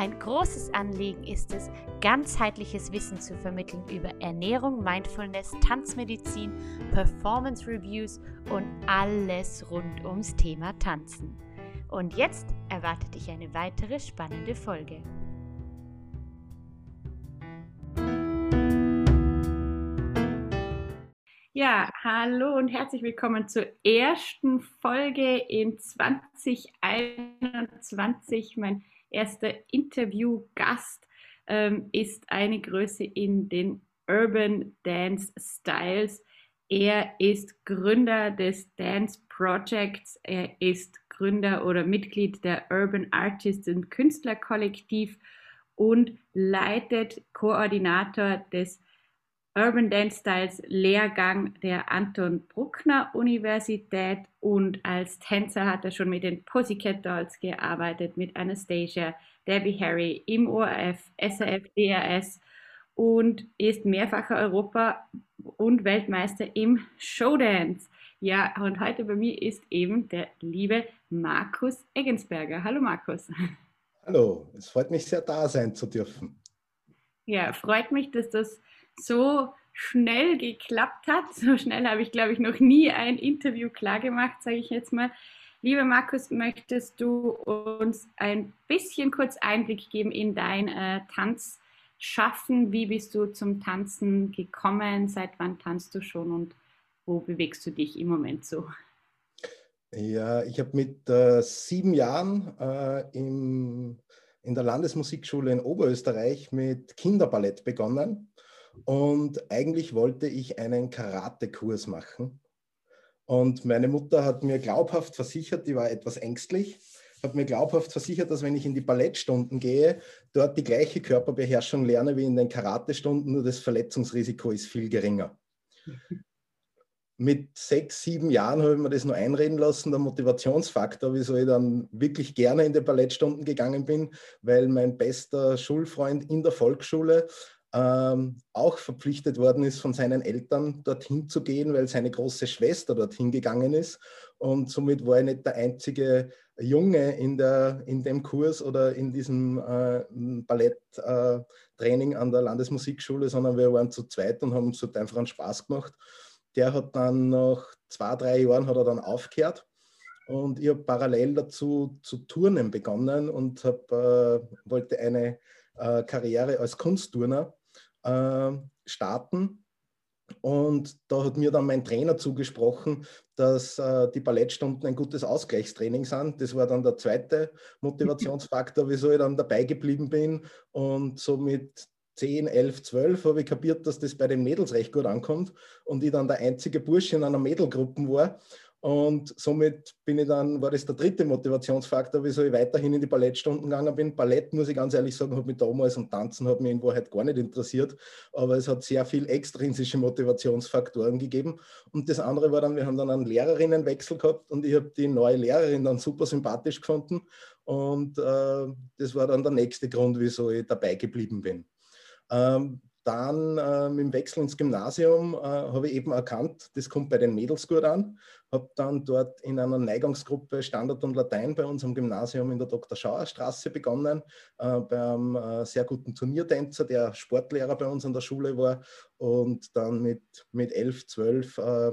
Ein großes Anliegen ist es, ganzheitliches Wissen zu vermitteln über Ernährung, Mindfulness, Tanzmedizin, Performance Reviews und alles rund ums Thema Tanzen. Und jetzt erwartet dich eine weitere spannende Folge. Ja, hallo und herzlich willkommen zur ersten Folge in 2021. Mein erster Interviewgast ähm, ist eine Größe in den Urban Dance Styles. Er ist Gründer des Dance Projects. Er ist Gründer oder Mitglied der Urban Artists und Künstlerkollektiv und leitet Koordinator des Urban Dance Styles Lehrgang der Anton Bruckner Universität und als Tänzer hat er schon mit den Pussycat Dolls gearbeitet, mit Anastasia, Debbie Harry im ORF, SRF, DRS und ist mehrfacher Europa- und Weltmeister im Showdance. Ja, und heute bei mir ist eben der liebe Markus Eggensberger. Hallo Markus. Hallo, es freut mich sehr, da sein zu dürfen. Ja, freut mich, dass das so schnell geklappt hat. So schnell habe ich, glaube ich, noch nie ein Interview klargemacht, sage ich jetzt mal. Lieber Markus, möchtest du uns ein bisschen kurz Einblick geben in dein äh, Tanzschaffen? Wie bist du zum Tanzen gekommen? Seit wann tanzt du schon und wo bewegst du dich im Moment so? Ja, ich habe mit äh, sieben Jahren äh, im, in der Landesmusikschule in Oberösterreich mit Kinderballett begonnen. Und eigentlich wollte ich einen Karatekurs machen. Und meine Mutter hat mir glaubhaft versichert, die war etwas ängstlich, hat mir glaubhaft versichert, dass wenn ich in die Ballettstunden gehe, dort die gleiche Körperbeherrschung lerne wie in den Karatestunden, nur das Verletzungsrisiko ist viel geringer. Mit sechs, sieben Jahren habe ich mir das nur einreden lassen, der Motivationsfaktor, wieso ich dann wirklich gerne in die Ballettstunden gegangen bin, weil mein bester Schulfreund in der Volksschule ähm, auch verpflichtet worden ist, von seinen Eltern dorthin zu gehen, weil seine große Schwester dorthin gegangen ist. Und somit war er nicht der einzige Junge in, der, in dem Kurs oder in diesem äh, Balletttraining äh, an der Landesmusikschule, sondern wir waren zu zweit und haben uns einfach einen Spaß gemacht. Der hat dann nach zwei, drei Jahren hat er dann aufgehört. Und ich habe parallel dazu zu turnen begonnen und hab, äh, wollte eine äh, Karriere als Kunstturner äh, starten. Und da hat mir dann mein Trainer zugesprochen, dass äh, die Ballettstunden ein gutes Ausgleichstraining sind. Das war dann der zweite Motivationsfaktor, wieso ich dann dabei geblieben bin. Und so mit 10, 11, 12 habe ich kapiert, dass das bei den Mädels recht gut ankommt und ich dann der einzige Bursche in einer Mädelgruppe war und somit bin ich dann, war das der dritte Motivationsfaktor, wieso ich weiterhin in die Ballettstunden gegangen bin. Ballett, muss ich ganz ehrlich sagen, hat mich damals und Tanzen hat mich in Wahrheit gar nicht interessiert. Aber es hat sehr viel extrinsische Motivationsfaktoren gegeben. Und das andere war dann, wir haben dann einen Lehrerinnenwechsel gehabt und ich habe die neue Lehrerin dann super sympathisch gefunden. Und äh, das war dann der nächste Grund, wieso ich dabei geblieben bin. Ähm, dann äh, mit dem Wechsel ins Gymnasium äh, habe ich eben erkannt, das kommt bei den Mädels gut an. Habe dann dort in einer Neigungsgruppe Standard und Latein bei unserem Gymnasium in der Dr. Schauer Straße begonnen, äh, beim äh, sehr guten Turniertänzer, der Sportlehrer bei uns an der Schule war und dann mit, mit 11, 12 äh,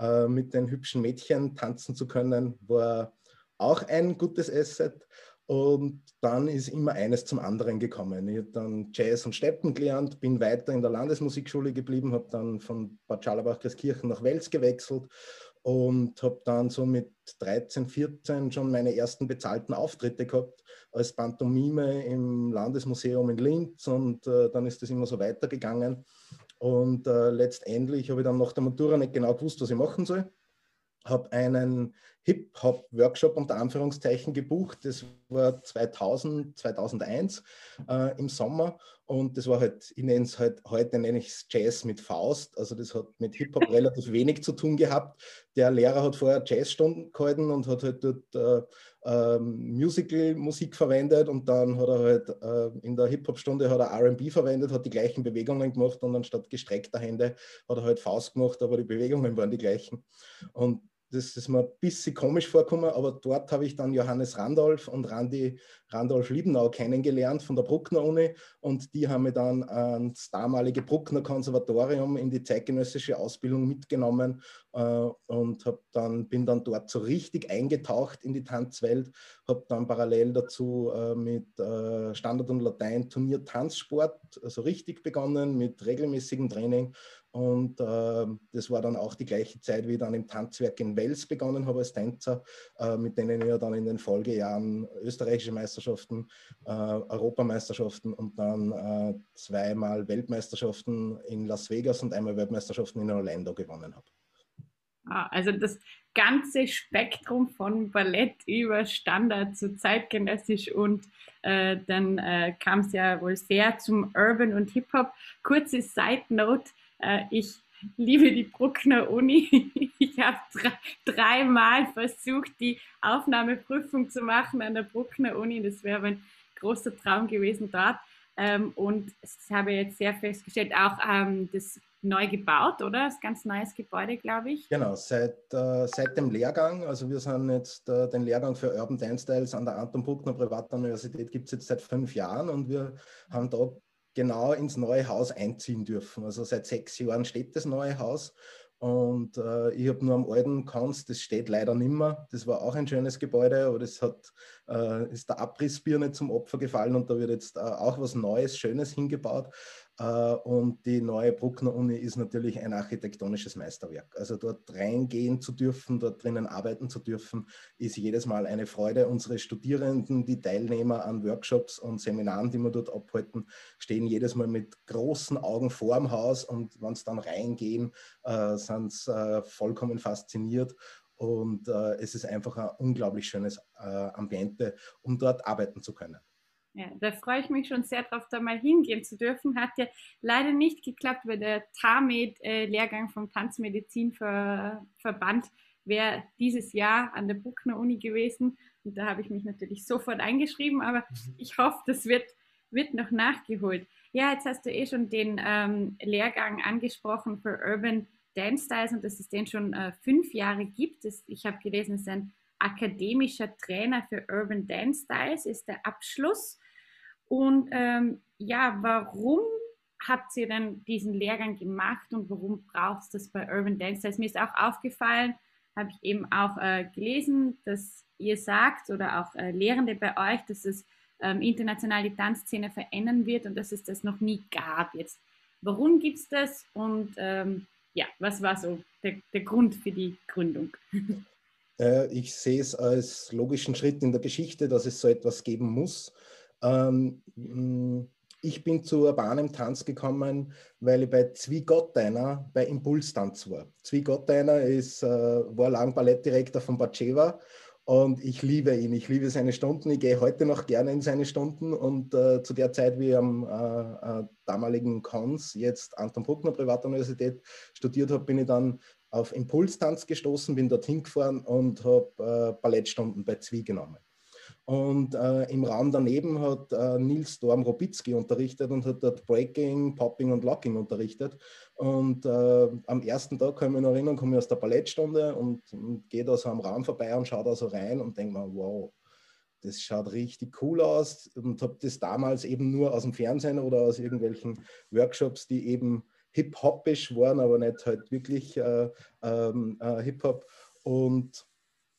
äh, mit den hübschen Mädchen tanzen zu können, war auch ein gutes Asset. Und dann ist immer eines zum anderen gekommen. Ich habe dann Jazz und Steppen gelernt, bin weiter in der Landesmusikschule geblieben, habe dann von Bad Scharlabach-Kirchen nach Wels gewechselt und habe dann so mit 13, 14 schon meine ersten bezahlten Auftritte gehabt als Pantomime im Landesmuseum in Linz und äh, dann ist das immer so weitergegangen. Und äh, letztendlich habe ich dann nach der Matura nicht genau gewusst, was ich machen soll habe einen Hip-Hop-Workshop unter Anführungszeichen gebucht. Das war 2000, 2001 äh, im Sommer und das war halt, ich nenne es halt, heute nenne ich es Jazz mit Faust. Also das hat mit Hip-Hop relativ wenig zu tun gehabt. Der Lehrer hat vorher Jazzstunden gehalten und hat halt dort äh, äh, Musical-Musik verwendet und dann hat er halt äh, in der Hip-Hop-Stunde hat er R&B verwendet, hat die gleichen Bewegungen gemacht und anstatt gestreckter Hände hat er halt Faust gemacht, aber die Bewegungen waren die gleichen. Und das ist mir ein bisschen komisch vorgekommen, aber dort habe ich dann Johannes Randolph und Randi Randolph Liebenau kennengelernt von der Bruckner Uni und die haben mich dann ans damalige Bruckner Konservatorium in die zeitgenössische Ausbildung mitgenommen äh, und dann, bin dann dort so richtig eingetaucht in die Tanzwelt, habe dann parallel dazu äh, mit äh, Standard und Latein Turnier Tanzsport, also richtig begonnen mit regelmäßigem Training und äh, das war dann auch die gleiche Zeit, wie ich dann im Tanzwerk in Wels begonnen habe als Tänzer, äh, mit denen ich dann in den Folgejahren österreichische Meisterschaften, äh, Europameisterschaften und dann äh, zweimal Weltmeisterschaften in Las Vegas und einmal Weltmeisterschaften in Orlando gewonnen habe. Ah, also das ganze Spektrum von Ballett über Standard zu zeitgenössisch und äh, dann äh, kam es ja wohl sehr zum Urban und Hip-Hop. Kurze Side Note, äh, ich liebe die Bruckner Uni. Ich habe dreimal versucht, die Aufnahmeprüfung zu machen an der Bruckner Uni. Das wäre ein großer Traum gewesen dort. Ähm, und das habe ich jetzt sehr festgestellt, auch ähm, das neu gebaut, oder? Das ganz neues Gebäude, glaube ich. Genau, seit, äh, seit dem Lehrgang, also wir sind jetzt äh, den Lehrgang für Urban Dance Styles an der Anton Bruckner Privatuniversität gibt es jetzt seit fünf Jahren und wir haben da genau ins neue Haus einziehen dürfen. Also seit sechs Jahren steht das neue Haus und äh, ich habe nur am alten Kanz, das steht leider nicht mehr. Das war auch ein schönes Gebäude, aber das hat, äh, ist der Abrissbirne zum Opfer gefallen und da wird jetzt äh, auch was Neues, Schönes hingebaut. Äh, und die neue Bruckner Uni ist natürlich ein architektonisches Meisterwerk. Also dort reingehen zu dürfen, dort drinnen arbeiten zu dürfen, ist jedes Mal eine Freude. Unsere Studierenden, die Teilnehmer an Workshops und Seminaren, die wir dort abhalten, stehen jedes Mal mit großen Augen vorm Haus und wenn sie dann reingehen, äh, sind sie äh, vollkommen fasziniert. Und es ist einfach ein unglaublich schönes Ambiente, um dort arbeiten zu können. Ja, da freue ich mich schon sehr drauf, da mal hingehen zu dürfen. Hat ja leider nicht geklappt, weil der TAMED-Lehrgang äh, vom Tanzmedizinverband wäre dieses Jahr an der Bruckner Uni gewesen. Und da habe ich mich natürlich sofort eingeschrieben, aber mhm. ich hoffe, das wird, wird noch nachgeholt. Ja, jetzt hast du eh schon den ähm, Lehrgang angesprochen für Urban Dance Styles und dass es den schon äh, fünf Jahre gibt. Das, ich habe gelesen, es ist ein akademischer Trainer für Urban Dance Styles, ist der Abschluss. Und ähm, ja, warum habt ihr denn diesen Lehrgang gemacht und warum brauchst du das bei Urban Dance Styles? Mir ist auch aufgefallen, habe ich eben auch äh, gelesen, dass ihr sagt oder auch äh, Lehrende bei euch, dass es ähm, international die Tanzszene verändern wird und dass es das noch nie gab. Jetzt, warum gibt es das und ähm, ja, was war so der, der Grund für die Gründung? Äh, ich sehe es als logischen Schritt in der Geschichte, dass es so etwas geben muss. Ähm, mm, ich bin zu urbanem Tanz gekommen, weil ich bei Zwiegotteiner bei Impulstanz war. Zwiegotteiner ist, äh, war lang Ballettdirektor von Batscheva und ich liebe ihn. Ich liebe seine Stunden. Ich gehe heute noch gerne in seine Stunden und äh, zu der Zeit, wie ich am äh, äh damaligen Cons, jetzt Anton Bruckner Privatuniversität studiert habe, bin ich dann auf Impulstanz gestoßen, bin dorthin gefahren und habe äh, Ballettstunden bei Zwie genommen. Und äh, im Raum daneben hat äh, Nils Storm Robitzky unterrichtet und hat dort Breaking, Popping und Locking unterrichtet. Und äh, am ersten Tag kann ich mich noch erinnern, komme ich aus der Ballettstunde und, und gehe da so am Raum vorbei und schaue da so rein und denke mir, wow, das schaut richtig cool aus. Und habe das damals eben nur aus dem Fernsehen oder aus irgendwelchen Workshops, die eben hip-hopisch waren, aber nicht halt wirklich äh, ähm, äh, Hip-Hop. Und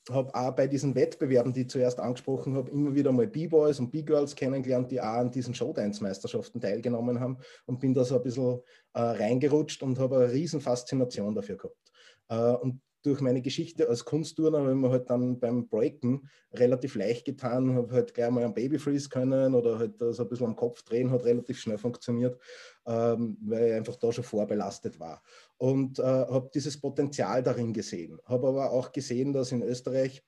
habe auch bei diesen Wettbewerben, die ich zuerst angesprochen habe, immer wieder mal B-Boys und B-Girls kennengelernt, die auch an diesen Showdance-Meisterschaften teilgenommen haben und bin da so ein bisschen äh, reingerutscht und habe eine riesen Faszination dafür gehabt. Äh, und durch meine Geschichte als Kunstturner habe ich mir halt dann beim Breaken relativ leicht getan, habe halt gleich mal einen Babyfreeze können oder halt so ein bisschen am Kopf drehen, hat relativ schnell funktioniert, ähm, weil ich einfach da schon vorbelastet war. Und äh, habe dieses Potenzial darin gesehen. Habe aber auch gesehen, dass in Österreich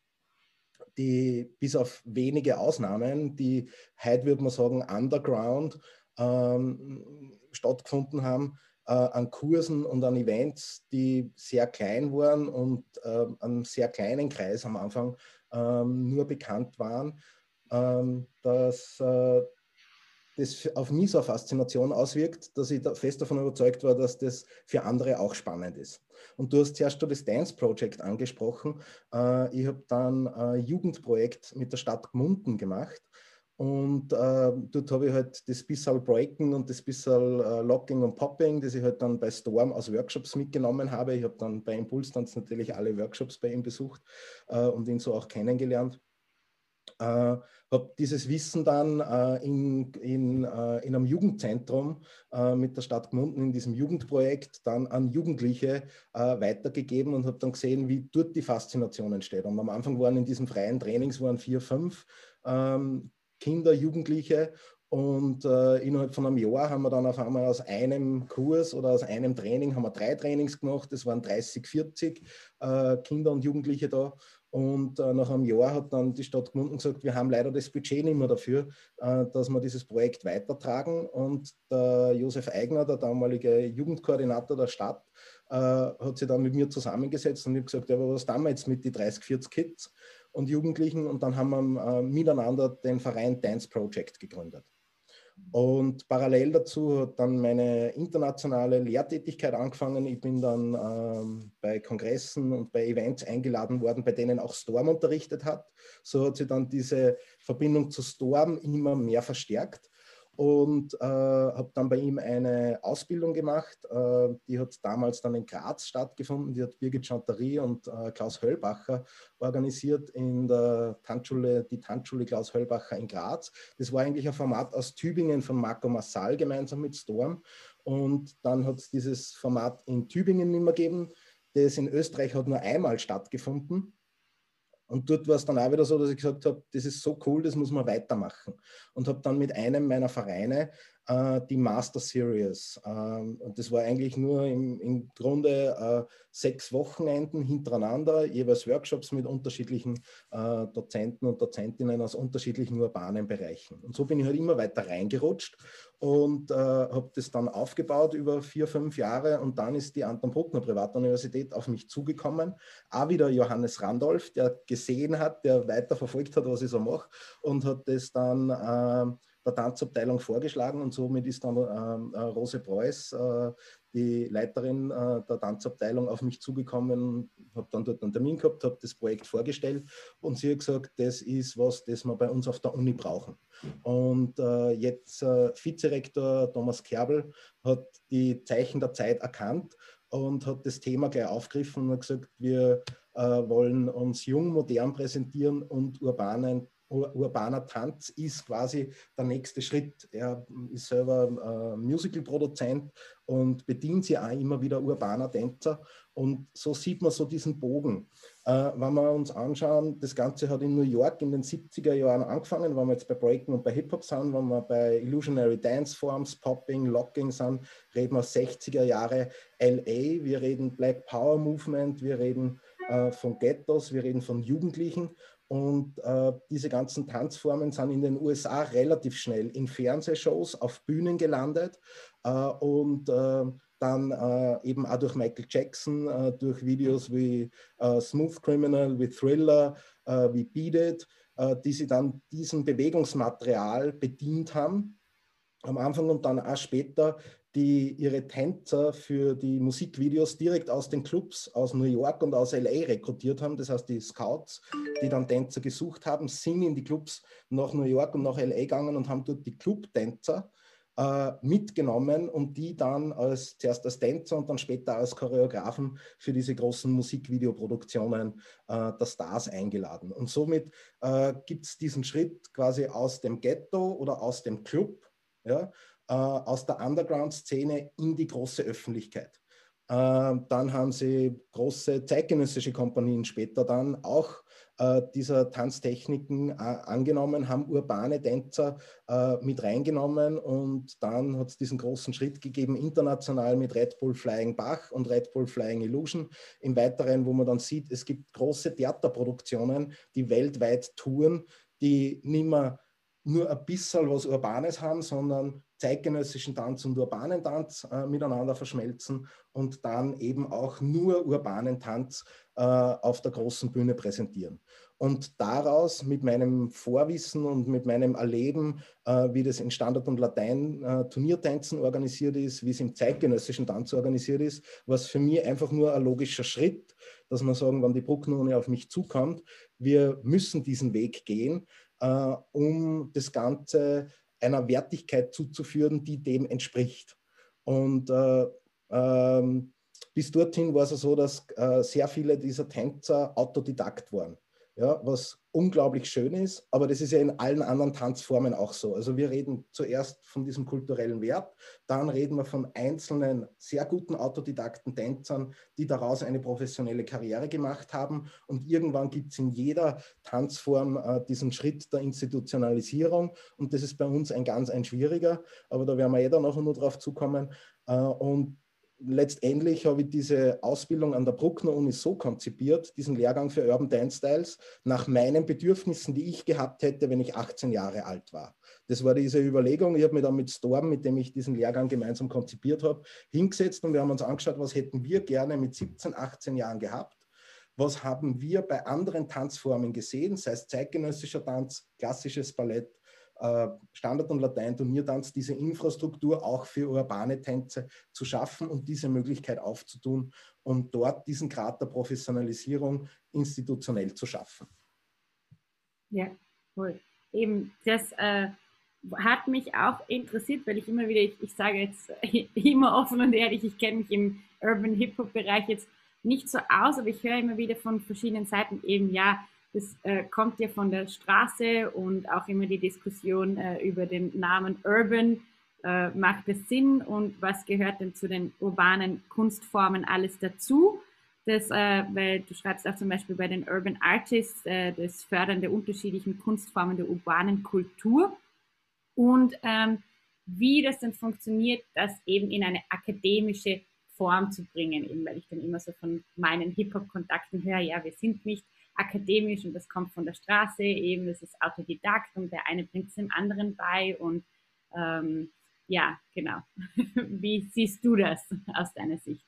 die bis auf wenige Ausnahmen, die heute würde man sagen underground ähm, stattgefunden haben, äh, an Kursen und an Events, die sehr klein waren und äh, einem sehr kleinen Kreis am Anfang ähm, nur bekannt waren, ähm, dass äh, das auf mich so eine Faszination auswirkt, dass ich da fest davon überzeugt war, dass das für andere auch spannend ist. Und du hast zuerst das Dance Project angesprochen. Äh, ich habe dann ein Jugendprojekt mit der Stadt Gmunden gemacht und äh, dort habe ich halt das bisschen Breaking und das bisschen äh, Locking und Popping, das ich halt dann bei Storm aus Workshops mitgenommen habe. Ich habe dann bei Impulstanz natürlich alle Workshops bei ihm besucht äh, und ihn so auch kennengelernt. Äh, habe dieses Wissen dann äh, in, in, äh, in einem Jugendzentrum mit der Stadt Gmunden in diesem Jugendprojekt dann an Jugendliche weitergegeben und habe dann gesehen, wie dort die Faszination entsteht. Und am Anfang waren in diesen freien Trainings waren vier, fünf ähm, Kinder, Jugendliche. Und äh, innerhalb von einem Jahr haben wir dann auf einmal aus einem Kurs oder aus einem Training haben wir drei Trainings gemacht. Das waren 30, 40 äh, Kinder und Jugendliche da. Und äh, nach einem Jahr hat dann die Stadt Gmunden gesagt, wir haben leider das Budget nicht mehr dafür, äh, dass wir dieses Projekt weitertragen. Und der Josef Eigner, der damalige Jugendkoordinator der Stadt, äh, hat sich dann mit mir zusammengesetzt und ich habe gesagt, ja, aber was tun wir jetzt mit den 30, 40 Kids? und Jugendlichen und dann haben wir äh, miteinander den Verein Dance Project gegründet. Und parallel dazu hat dann meine internationale Lehrtätigkeit angefangen. Ich bin dann ähm, bei Kongressen und bei Events eingeladen worden, bei denen auch Storm unterrichtet hat. So hat sich dann diese Verbindung zu Storm immer mehr verstärkt und äh, habe dann bei ihm eine Ausbildung gemacht. Äh, die hat damals dann in Graz stattgefunden. Die hat Birgit Chanterie und äh, Klaus Höllbacher organisiert in der Tanzschule, die Tanzschule Klaus Höllbacher in Graz. Das war eigentlich ein Format aus Tübingen von Marco Massal gemeinsam mit Storm. Und dann hat es dieses Format in Tübingen nicht mehr gegeben. Das in Österreich hat nur einmal stattgefunden. Und dort war es dann auch wieder so, dass ich gesagt habe, das ist so cool, das muss man weitermachen. Und habe dann mit einem meiner Vereine äh, die Master Series. Ähm, und das war eigentlich nur im, im Grunde äh, sechs Wochenenden hintereinander, jeweils Workshops mit unterschiedlichen äh, Dozenten und Dozentinnen aus unterschiedlichen urbanen Bereichen. Und so bin ich halt immer weiter reingerutscht und äh, habe das dann aufgebaut über vier, fünf Jahre. Und dann ist die Anton Bruckner Privatuniversität auf mich zugekommen. Auch wieder Johannes Randolph, der gesehen hat, der weiter verfolgt hat, was ich so mache und hat das dann äh, der Tanzabteilung vorgeschlagen und somit ist dann ähm, äh, Rose Preuß, äh, die Leiterin äh, der Tanzabteilung, auf mich zugekommen, habe dann dort einen Termin gehabt, habe das Projekt vorgestellt und sie hat gesagt, das ist was, das wir bei uns auf der Uni brauchen. Und äh, jetzt äh, Vizerektor Thomas Kerbel hat die Zeichen der Zeit erkannt und hat das Thema gleich aufgegriffen und hat gesagt, wir äh, wollen uns jung, modern präsentieren und urbanen urbaner Tanz ist quasi der nächste Schritt. Er ist selber äh, Musicalproduzent und bedient sich auch immer wieder urbaner Tänzer. Und so sieht man so diesen Bogen. Äh, wenn wir uns anschauen, das Ganze hat in New York in den 70er Jahren angefangen, wenn wir jetzt bei Breaking und bei Hip-Hop sind, wenn wir bei Illusionary Dance Forms, Popping, Locking sind, reden wir 60er Jahre LA, wir reden Black Power Movement, wir reden äh, von Ghettos, wir reden von Jugendlichen und äh, diese ganzen Tanzformen sind in den USA relativ schnell in Fernsehshows, auf Bühnen gelandet äh, und äh, dann äh, eben auch durch Michael Jackson, äh, durch Videos wie äh, Smooth Criminal, wie Thriller, wie Beat It, die sie dann diesem Bewegungsmaterial bedient haben am Anfang und dann auch später die ihre Tänzer für die Musikvideos direkt aus den Clubs aus New York und aus LA rekrutiert haben. Das heißt, die Scouts, die dann Tänzer gesucht haben, sind in die Clubs nach New York und nach LA gegangen und haben dort die Clubtänzer äh, mitgenommen und die dann als, zuerst als Tänzer und dann später als Choreografen für diese großen Musikvideoproduktionen äh, der Stars eingeladen. Und somit äh, gibt es diesen Schritt quasi aus dem Ghetto oder aus dem Club, ja, aus der Underground-Szene in die große Öffentlichkeit. Ähm, dann haben sie große zeitgenössische Kompanien später dann auch äh, dieser Tanztechniken äh, angenommen, haben urbane Tänzer äh, mit reingenommen und dann hat es diesen großen Schritt gegeben, international mit Red Bull Flying Bach und Red Bull Flying Illusion. Im Weiteren, wo man dann sieht, es gibt große Theaterproduktionen, die weltweit touren, die nicht mehr nur ein bisschen was Urbanes haben, sondern zeitgenössischen Tanz und urbanen Tanz äh, miteinander verschmelzen und dann eben auch nur urbanen Tanz äh, auf der großen Bühne präsentieren. Und daraus mit meinem Vorwissen und mit meinem Erleben, äh, wie das in Standard- und Latein-Turniertänzen äh, organisiert ist, wie es im zeitgenössischen Tanz organisiert ist, was für mich einfach nur ein logischer Schritt, dass man sagen, wenn die Brucknone auf mich zukommt, wir müssen diesen Weg gehen, äh, um das Ganze einer Wertigkeit zuzuführen, die dem entspricht. Und äh, ähm, bis dorthin war es so, dass äh, sehr viele dieser Tänzer Autodidakt waren ja, was unglaublich schön ist, aber das ist ja in allen anderen Tanzformen auch so. Also wir reden zuerst von diesem kulturellen Wert, dann reden wir von einzelnen sehr guten autodidakten Tänzern, die daraus eine professionelle Karriere gemacht haben. Und irgendwann gibt es in jeder Tanzform äh, diesen Schritt der Institutionalisierung. Und das ist bei uns ein ganz ein schwieriger, aber da werden wir jeder noch nur drauf zukommen. Äh, und letztendlich habe ich diese Ausbildung an der Bruckner Uni so konzipiert, diesen Lehrgang für Urban Dance Styles, nach meinen Bedürfnissen, die ich gehabt hätte, wenn ich 18 Jahre alt war. Das war diese Überlegung. Ich habe mir dann mit Storm, mit dem ich diesen Lehrgang gemeinsam konzipiert habe, hingesetzt und wir haben uns angeschaut, was hätten wir gerne mit 17, 18 Jahren gehabt. Was haben wir bei anderen Tanzformen gesehen, sei es zeitgenössischer Tanz, klassisches Ballett, Standard- und Latein-Turniertanz diese Infrastruktur auch für urbane Tänze zu schaffen und diese Möglichkeit aufzutun und dort diesen Grad der Professionalisierung institutionell zu schaffen. Ja, cool. Eben, das äh, hat mich auch interessiert, weil ich immer wieder, ich, ich sage jetzt immer offen und ehrlich, ich kenne mich im Urban Hip-Hop-Bereich jetzt nicht so aus, aber ich höre immer wieder von verschiedenen Seiten eben, ja, das äh, kommt ja von der Straße und auch immer die Diskussion äh, über den Namen Urban. Äh, macht es Sinn und was gehört denn zu den urbanen Kunstformen alles dazu? Das, äh, weil du schreibst auch zum Beispiel bei den Urban Artists äh, das Fördern der unterschiedlichen Kunstformen der urbanen Kultur und ähm, wie das dann funktioniert, das eben in eine akademische Form zu bringen, eben weil ich dann immer so von meinen Hip-Hop-Kontakten höre, ja, wir sind nicht akademisch und das kommt von der Straße, eben das ist Autodidakt und der eine bringt es dem anderen bei und ähm, ja, genau. Wie siehst du das aus deiner Sicht?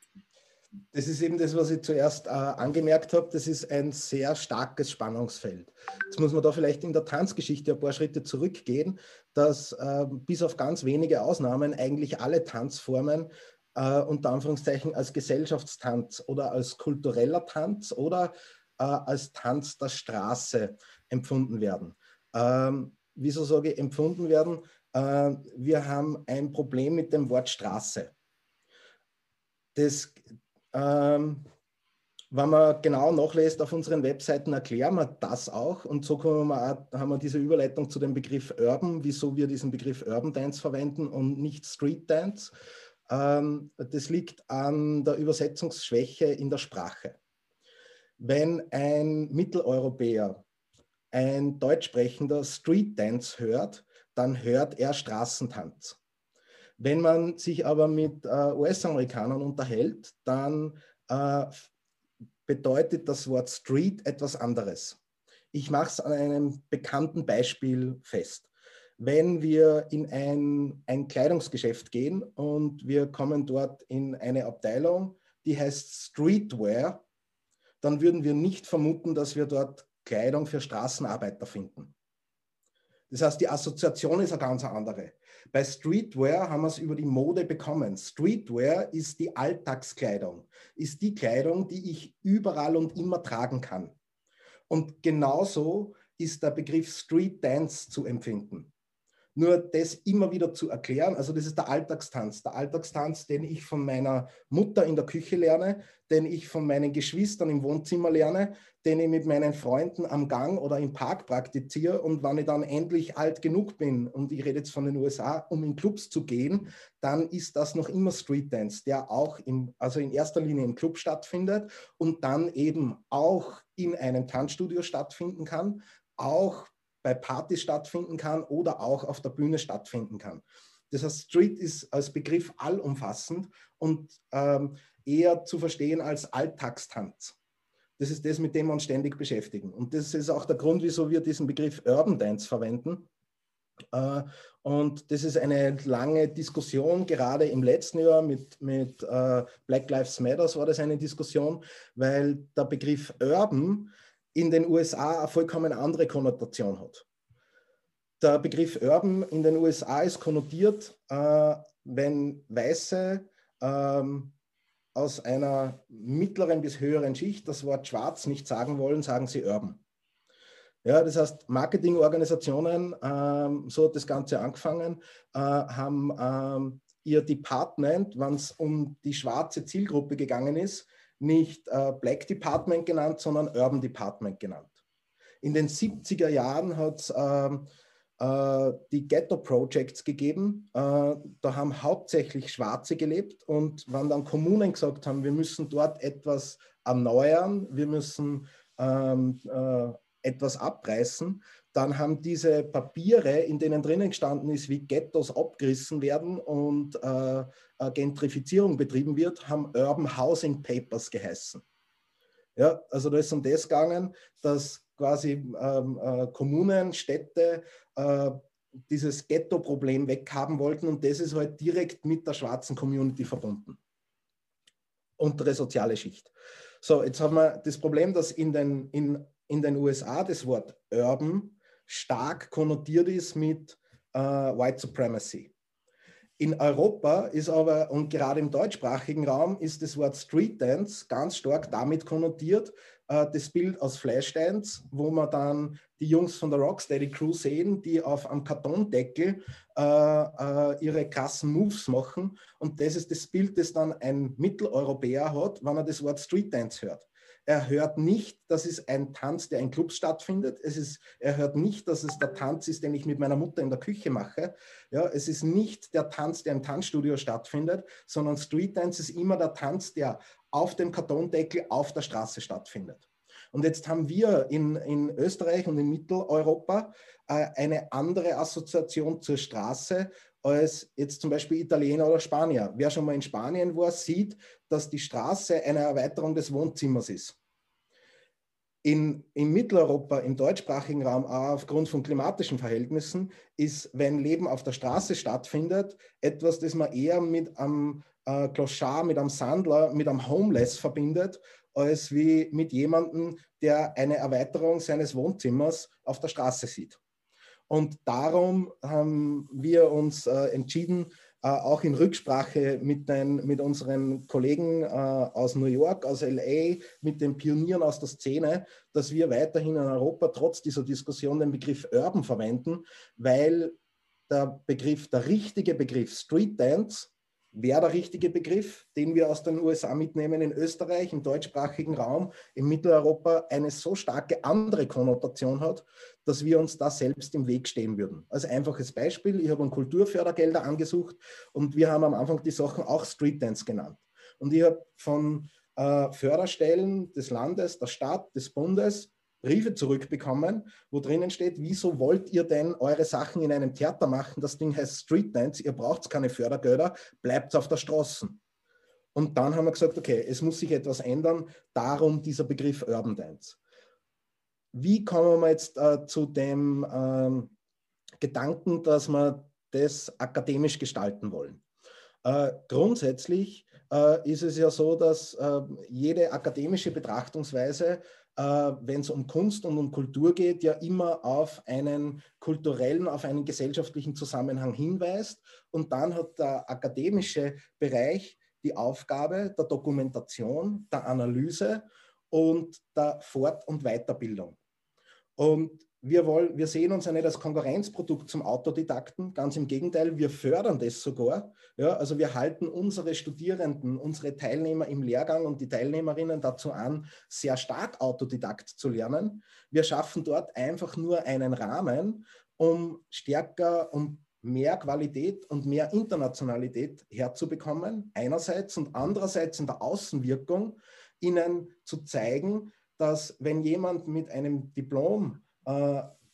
Das ist eben das, was ich zuerst äh, angemerkt habe. Das ist ein sehr starkes Spannungsfeld. Jetzt muss man da vielleicht in der Tanzgeschichte ein paar Schritte zurückgehen, dass äh, bis auf ganz wenige Ausnahmen eigentlich alle Tanzformen äh, unter Anführungszeichen als Gesellschaftstanz oder als kultureller Tanz oder äh, als Tanz der Straße empfunden werden. Ähm, wieso sage ich empfunden werden? Äh, wir haben ein Problem mit dem Wort Straße. Das, ähm, wenn man genau nachlässt auf unseren Webseiten, erklären wir das auch. Und so wir auch, haben wir diese Überleitung zu dem Begriff Urban, wieso wir diesen Begriff Urban Dance verwenden und nicht Street Dance. Ähm, das liegt an der Übersetzungsschwäche in der Sprache wenn ein Mitteleuropäer, ein Deutschsprechender Street Dance hört, dann hört er Straßentanz. Wenn man sich aber mit äh, US-Amerikanern unterhält, dann äh, bedeutet das Wort Street etwas anderes. Ich mache es an einem bekannten Beispiel fest. Wenn wir in ein, ein Kleidungsgeschäft gehen und wir kommen dort in eine Abteilung, die heißt Streetwear, dann würden wir nicht vermuten, dass wir dort Kleidung für Straßenarbeiter finden. Das heißt, die Assoziation ist eine ganz andere. Bei Streetwear haben wir es über die Mode bekommen. Streetwear ist die Alltagskleidung, ist die Kleidung, die ich überall und immer tragen kann. Und genauso ist der Begriff Street Dance zu empfinden. Nur das immer wieder zu erklären, also das ist der Alltagstanz. Der Alltagstanz, den ich von meiner Mutter in der Küche lerne, den ich von meinen Geschwistern im Wohnzimmer lerne, den ich mit meinen Freunden am Gang oder im Park praktiziere. Und wenn ich dann endlich alt genug bin, und ich rede jetzt von den USA, um in Clubs zu gehen, dann ist das noch immer Street Dance, der auch im, also in erster Linie im Club stattfindet und dann eben auch in einem Tanzstudio stattfinden kann, auch bei Partys stattfinden kann oder auch auf der Bühne stattfinden kann. Das heißt, Street ist als Begriff allumfassend und ähm, eher zu verstehen als Alltagstanz. Das ist das, mit dem wir uns ständig beschäftigen. Und das ist auch der Grund, wieso wir diesen Begriff Urban Dance verwenden. Äh, und das ist eine lange Diskussion, gerade im letzten Jahr mit, mit äh, Black Lives Matter war das eine Diskussion, weil der Begriff Urban in den USA eine vollkommen andere Konnotation hat. Der Begriff Urban in den USA ist konnotiert, äh, wenn Weiße ähm, aus einer mittleren bis höheren Schicht das Wort schwarz nicht sagen wollen, sagen sie Urban. Ja, das heißt, Marketingorganisationen, ähm, so hat das Ganze angefangen, äh, haben ähm, ihr Department, wenn es um die schwarze Zielgruppe gegangen ist, nicht äh, Black Department genannt, sondern Urban Department genannt. In den 70er Jahren hat es ähm, äh, die Ghetto Projects gegeben. Äh, da haben hauptsächlich Schwarze gelebt und wenn dann Kommunen gesagt haben, wir müssen dort etwas erneuern, wir müssen ähm, äh, etwas abreißen, dann haben diese Papiere, in denen drinnen gestanden ist, wie Ghettos abgerissen werden und äh, Gentrifizierung betrieben wird, haben Urban Housing Papers geheißen. Ja, also da ist um das gegangen, dass quasi ähm, äh, Kommunen, Städte äh, dieses Ghetto-Problem weghaben wollten und das ist halt direkt mit der schwarzen Community verbunden. Untere soziale Schicht. So, jetzt haben wir das Problem, dass in den, in, in den USA das Wort Urban stark konnotiert ist mit äh, White Supremacy. In Europa ist aber, und gerade im deutschsprachigen Raum, ist das Wort Street Dance ganz stark damit konnotiert, äh, das Bild aus Flashdance, wo man dann die Jungs von der Rocksteady Crew sehen, die auf einem Kartondeckel äh, äh, ihre krassen Moves machen. Und das ist das Bild, das dann ein Mitteleuropäer hat, wenn er das Wort Street Dance hört. Er hört nicht, dass es ein Tanz, der in Clubs stattfindet. Es ist, er hört nicht, dass es der Tanz ist, den ich mit meiner Mutter in der Küche mache. Ja, es ist nicht der Tanz, der im Tanzstudio stattfindet, sondern Street Dance ist immer der Tanz, der auf dem Kartondeckel auf der Straße stattfindet. Und jetzt haben wir in, in Österreich und in Mitteleuropa äh, eine andere Assoziation zur Straße als jetzt zum Beispiel Italiener oder Spanier. Wer schon mal in Spanien war, sieht, dass die Straße eine Erweiterung des Wohnzimmers ist. In, in Mitteleuropa, im deutschsprachigen Raum, auch aufgrund von klimatischen Verhältnissen, ist, wenn Leben auf der Straße stattfindet, etwas, das man eher mit einem äh, Clochard, mit einem Sandler, mit einem Homeless verbindet, als wie mit jemandem, der eine Erweiterung seines Wohnzimmers auf der Straße sieht. Und darum haben wir uns äh, entschieden, äh, auch in Rücksprache mit, den, mit unseren Kollegen äh, aus New York, aus LA, mit den Pionieren aus der Szene, dass wir weiterhin in Europa trotz dieser Diskussion den Begriff Urban verwenden, weil der Begriff, der richtige Begriff Street Dance wäre der richtige Begriff, den wir aus den USA mitnehmen in Österreich, im deutschsprachigen Raum, in Mitteleuropa eine so starke andere Konnotation hat, dass wir uns da selbst im Weg stehen würden. Als einfaches Beispiel, ich habe Kulturfördergelder angesucht und wir haben am Anfang die Sachen auch Street Dance genannt. Und ich habe von äh, Förderstellen des Landes, der Stadt, des Bundes Briefe zurückbekommen, wo drinnen steht, wieso wollt ihr denn eure Sachen in einem Theater machen? Das Ding heißt Street Dance, ihr braucht keine Fördergelder, bleibt auf der Straße. Und dann haben wir gesagt, okay, es muss sich etwas ändern, darum dieser Begriff Urban Dance. Wie kommen wir jetzt äh, zu dem ähm, Gedanken, dass wir das akademisch gestalten wollen? Äh, grundsätzlich äh, ist es ja so, dass äh, jede akademische Betrachtungsweise wenn es um Kunst und um Kultur geht, ja immer auf einen kulturellen, auf einen gesellschaftlichen Zusammenhang hinweist. Und dann hat der akademische Bereich die Aufgabe der Dokumentation, der Analyse und der Fort- und Weiterbildung. Und wir, wollen, wir sehen uns ja nicht als Konkurrenzprodukt zum Autodidakten, ganz im Gegenteil, wir fördern das sogar. Ja, also wir halten unsere Studierenden, unsere Teilnehmer im Lehrgang und die Teilnehmerinnen dazu an, sehr stark Autodidakt zu lernen. Wir schaffen dort einfach nur einen Rahmen, um stärker, um mehr Qualität und mehr Internationalität herzubekommen, einerseits und andererseits in der Außenwirkung, ihnen zu zeigen, dass wenn jemand mit einem Diplom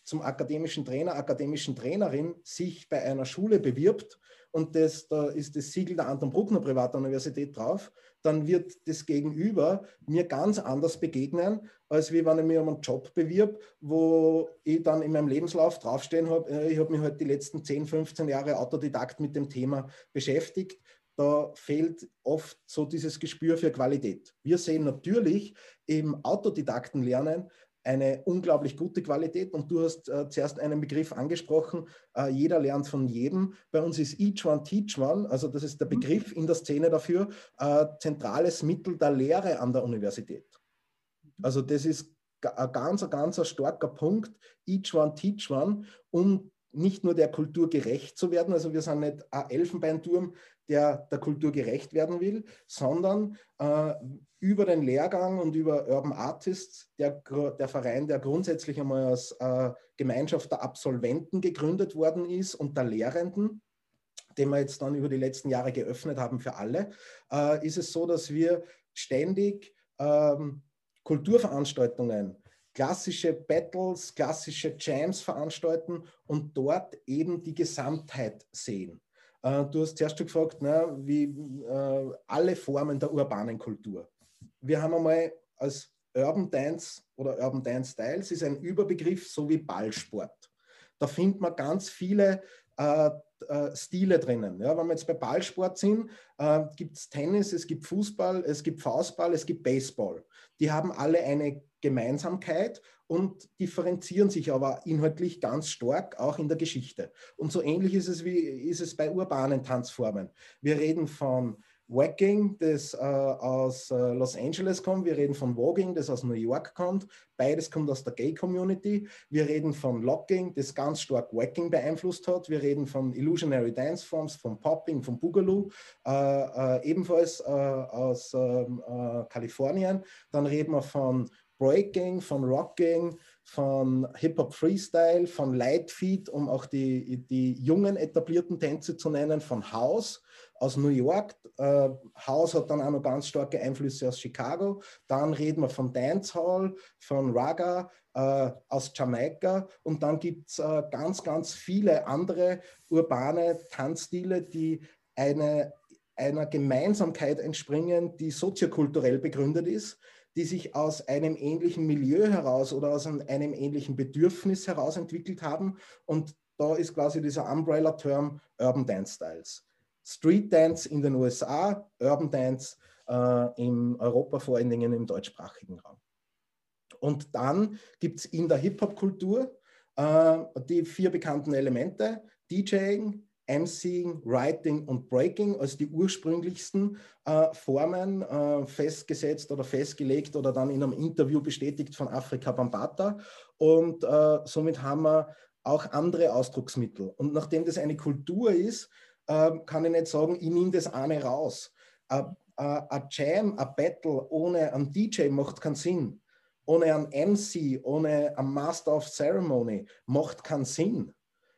zum akademischen Trainer, akademischen Trainerin sich bei einer Schule bewirbt und das, da ist das Siegel der Anton Bruckner Privatuniversität drauf, dann wird das Gegenüber mir ganz anders begegnen, als wie wenn ich mich um einen Job bewirb, wo ich dann in meinem Lebenslauf draufstehen habe, äh, ich habe mich halt die letzten 10, 15 Jahre Autodidakt mit dem Thema beschäftigt. Da fehlt oft so dieses Gespür für Qualität. Wir sehen natürlich im Autodidaktenlernen eine unglaublich gute Qualität. Und du hast äh, zuerst einen Begriff angesprochen, äh, jeder lernt von jedem. Bei uns ist Each One Teach One, also das ist der mhm. Begriff in der Szene dafür, äh, zentrales Mittel der Lehre an der Universität. Also das ist ein ganz, ganz starker Punkt, Each One Teach One, um nicht nur der Kultur gerecht zu werden, also wir sind nicht ein Elfenbeinturm, der der Kultur gerecht werden will, sondern äh, über den Lehrgang und über Urban Artists, der, der Verein, der grundsätzlich einmal als äh, Gemeinschaft der Absolventen gegründet worden ist und der Lehrenden, den wir jetzt dann über die letzten Jahre geöffnet haben für alle, äh, ist es so, dass wir ständig ähm, Kulturveranstaltungen, klassische Battles, klassische Jams veranstalten und dort eben die Gesamtheit sehen. Äh, du hast zuerst schon gefragt, na, wie äh, alle Formen der urbanen Kultur. Wir haben einmal als Urban Dance oder Urban Dance Styles ist ein Überbegriff, so wie Ballsport. Da findet man ganz viele äh, äh, Stile drinnen. Ja, wenn wir jetzt bei Ballsport sind, äh, gibt es Tennis, es gibt Fußball, es gibt Faustball, es gibt Baseball. Die haben alle eine Gemeinsamkeit und differenzieren sich aber inhaltlich ganz stark, auch in der Geschichte. Und so ähnlich ist es, wie, ist es bei urbanen Tanzformen. Wir reden von Wacking, das äh, aus äh, Los Angeles kommt. Wir reden von Voguing, das aus New York kommt. Beides kommt aus der Gay-Community. Wir reden von Locking, das ganz stark Wacking beeinflusst hat. Wir reden von Illusionary Dance Forms, von Popping, von Boogaloo, äh, äh ebenfalls äh, aus ähm, äh, Kalifornien. Dann reden wir von Breaking, von Rocking, von Hip-Hop Freestyle, von Lightfeed, um auch die, die jungen etablierten Tänze zu nennen, von House aus New York. Äh, House hat dann auch noch ganz starke Einflüsse aus Chicago. Dann reden wir von Dancehall, von Raga äh, aus Jamaika. Und dann gibt es äh, ganz, ganz viele andere urbane Tanzstile, die eine, einer Gemeinsamkeit entspringen, die soziokulturell begründet ist die sich aus einem ähnlichen Milieu heraus oder aus einem ähnlichen Bedürfnis heraus entwickelt haben. Und da ist quasi dieser Umbrella-Term Urban Dance Styles. Street Dance in den USA, Urban Dance äh, in Europa, vor allen Dingen im deutschsprachigen Raum. Und dann gibt es in der Hip-Hop-Kultur äh, die vier bekannten Elemente: DJing, MCing, Writing und Breaking als die ursprünglichsten äh, Formen äh, festgesetzt oder festgelegt oder dann in einem Interview bestätigt von Afrika Bambata. Und äh, somit haben wir auch andere Ausdrucksmittel. Und nachdem das eine Kultur ist, ähm, kann ich nicht sagen, ich nehme das eine raus. Ein Jam, ein Battle ohne einen DJ macht keinen Sinn. Ohne einen MC, ohne einen Master of Ceremony macht keinen Sinn.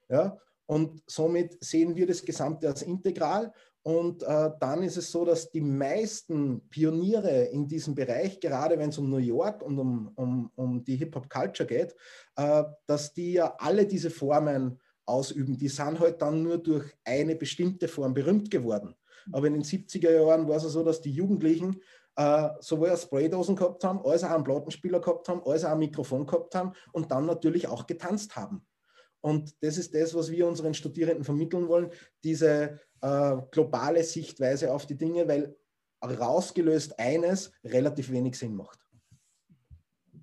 Ja? Und somit sehen wir das Gesamte als integral. Und äh, dann ist es so, dass die meisten Pioniere in diesem Bereich, gerade wenn es um New York und um, um, um die Hip-Hop-Culture geht, äh, dass die ja alle diese Formen ausüben. Die sind halt dann nur durch eine bestimmte Form berühmt geworden. Aber in den 70er Jahren war es so, dass die Jugendlichen äh, sowohl Spraydosen gehabt haben, als auch einen Plattenspieler gehabt haben, als auch ein Mikrofon gehabt haben und dann natürlich auch getanzt haben. Und das ist das, was wir unseren Studierenden vermitteln wollen, diese äh, globale Sichtweise auf die Dinge, weil rausgelöst eines relativ wenig Sinn macht.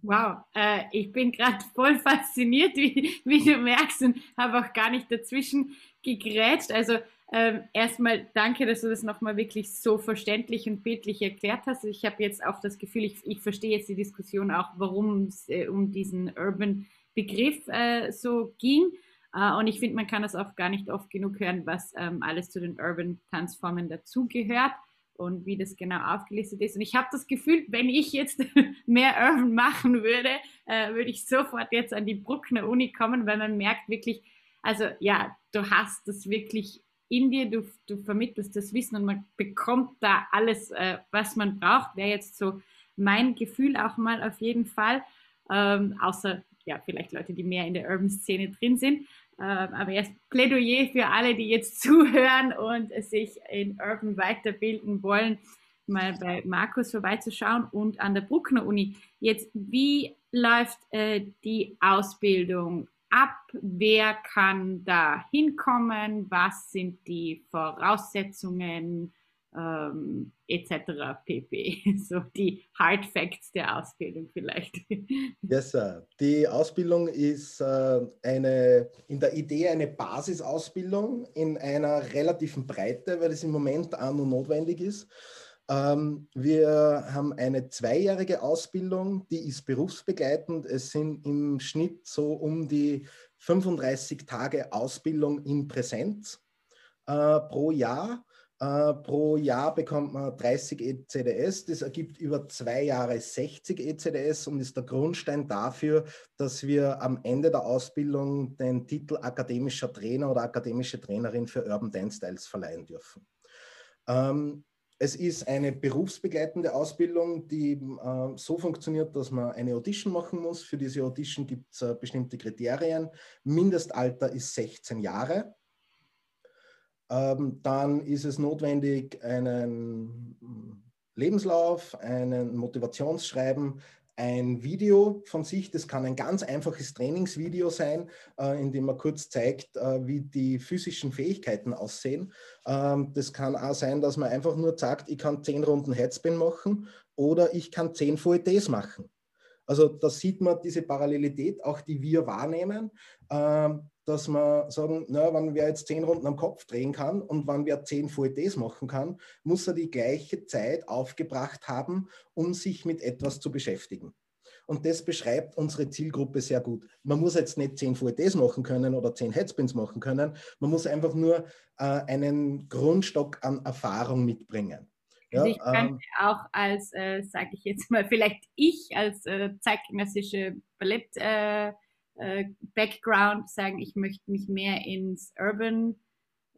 Wow, äh, ich bin gerade voll fasziniert, wie, wie, du merkst, und habe auch gar nicht dazwischen gegrätscht. Also ähm, erstmal danke, dass du das nochmal wirklich so verständlich und bildlich erklärt hast. Ich habe jetzt auch das Gefühl, ich, ich verstehe jetzt die Diskussion auch, warum es äh, um diesen Urban Begriff äh, so ging. Äh, und ich finde, man kann das auch gar nicht oft genug hören, was ähm, alles zu den Urban Tanzformen dazugehört und wie das genau aufgelistet ist. Und ich habe das Gefühl, wenn ich jetzt mehr Urban machen würde, äh, würde ich sofort jetzt an die Bruckner Uni kommen, weil man merkt wirklich, also ja, du hast das wirklich in dir, du, du vermittelst das Wissen und man bekommt da alles, äh, was man braucht. Wäre jetzt so mein Gefühl auch mal auf jeden Fall. Ähm, außer ja, vielleicht Leute, die mehr in der Urban-Szene drin sind. Ähm, aber erst Plädoyer für alle, die jetzt zuhören und sich in Urban weiterbilden wollen, mal bei Markus vorbeizuschauen und an der Bruckner Uni. Jetzt, wie läuft äh, die Ausbildung ab? Wer kann da hinkommen? Was sind die Voraussetzungen? Ähm, etc. pp. So die Hard Facts der Ausbildung vielleicht. Yes, sir. Die Ausbildung ist äh, eine, in der Idee eine Basisausbildung in einer relativen Breite, weil es im Moment auch nur notwendig ist. Ähm, wir haben eine zweijährige Ausbildung, die ist berufsbegleitend. Es sind im Schnitt so um die 35 Tage Ausbildung in Präsenz äh, pro Jahr. Uh, pro Jahr bekommt man 30 ECDS. Das ergibt über zwei Jahre 60 ECDS und ist der Grundstein dafür, dass wir am Ende der Ausbildung den Titel akademischer Trainer oder akademische Trainerin für Urban Dance Styles verleihen dürfen. Ähm, es ist eine berufsbegleitende Ausbildung, die äh, so funktioniert, dass man eine Audition machen muss. Für diese Audition gibt es äh, bestimmte Kriterien. Mindestalter ist 16 Jahre. Ähm, dann ist es notwendig, einen Lebenslauf, einen Motivationsschreiben, ein Video von sich. Das kann ein ganz einfaches Trainingsvideo sein, äh, in dem man kurz zeigt, äh, wie die physischen Fähigkeiten aussehen. Ähm, das kann auch sein, dass man einfach nur sagt, ich kann zehn Runden Headspin machen oder ich kann zehn VETs machen. Also da sieht man diese Parallelität, auch die wir wahrnehmen. Ähm, dass man sagen, na, wenn wer jetzt zehn Runden am Kopf drehen kann und wenn wer zehn VLTs machen kann, muss er die gleiche Zeit aufgebracht haben, um sich mit etwas zu beschäftigen. Und das beschreibt unsere Zielgruppe sehr gut. Man muss jetzt nicht zehn VLTs machen können oder zehn Headspins machen können. Man muss einfach nur äh, einen Grundstock an Erfahrung mitbringen. Ja, also ich kann ähm, auch als, äh, sage ich jetzt mal, vielleicht ich als äh, zeitgenössische Ballett äh, Background sagen, ich möchte mich mehr ins Urban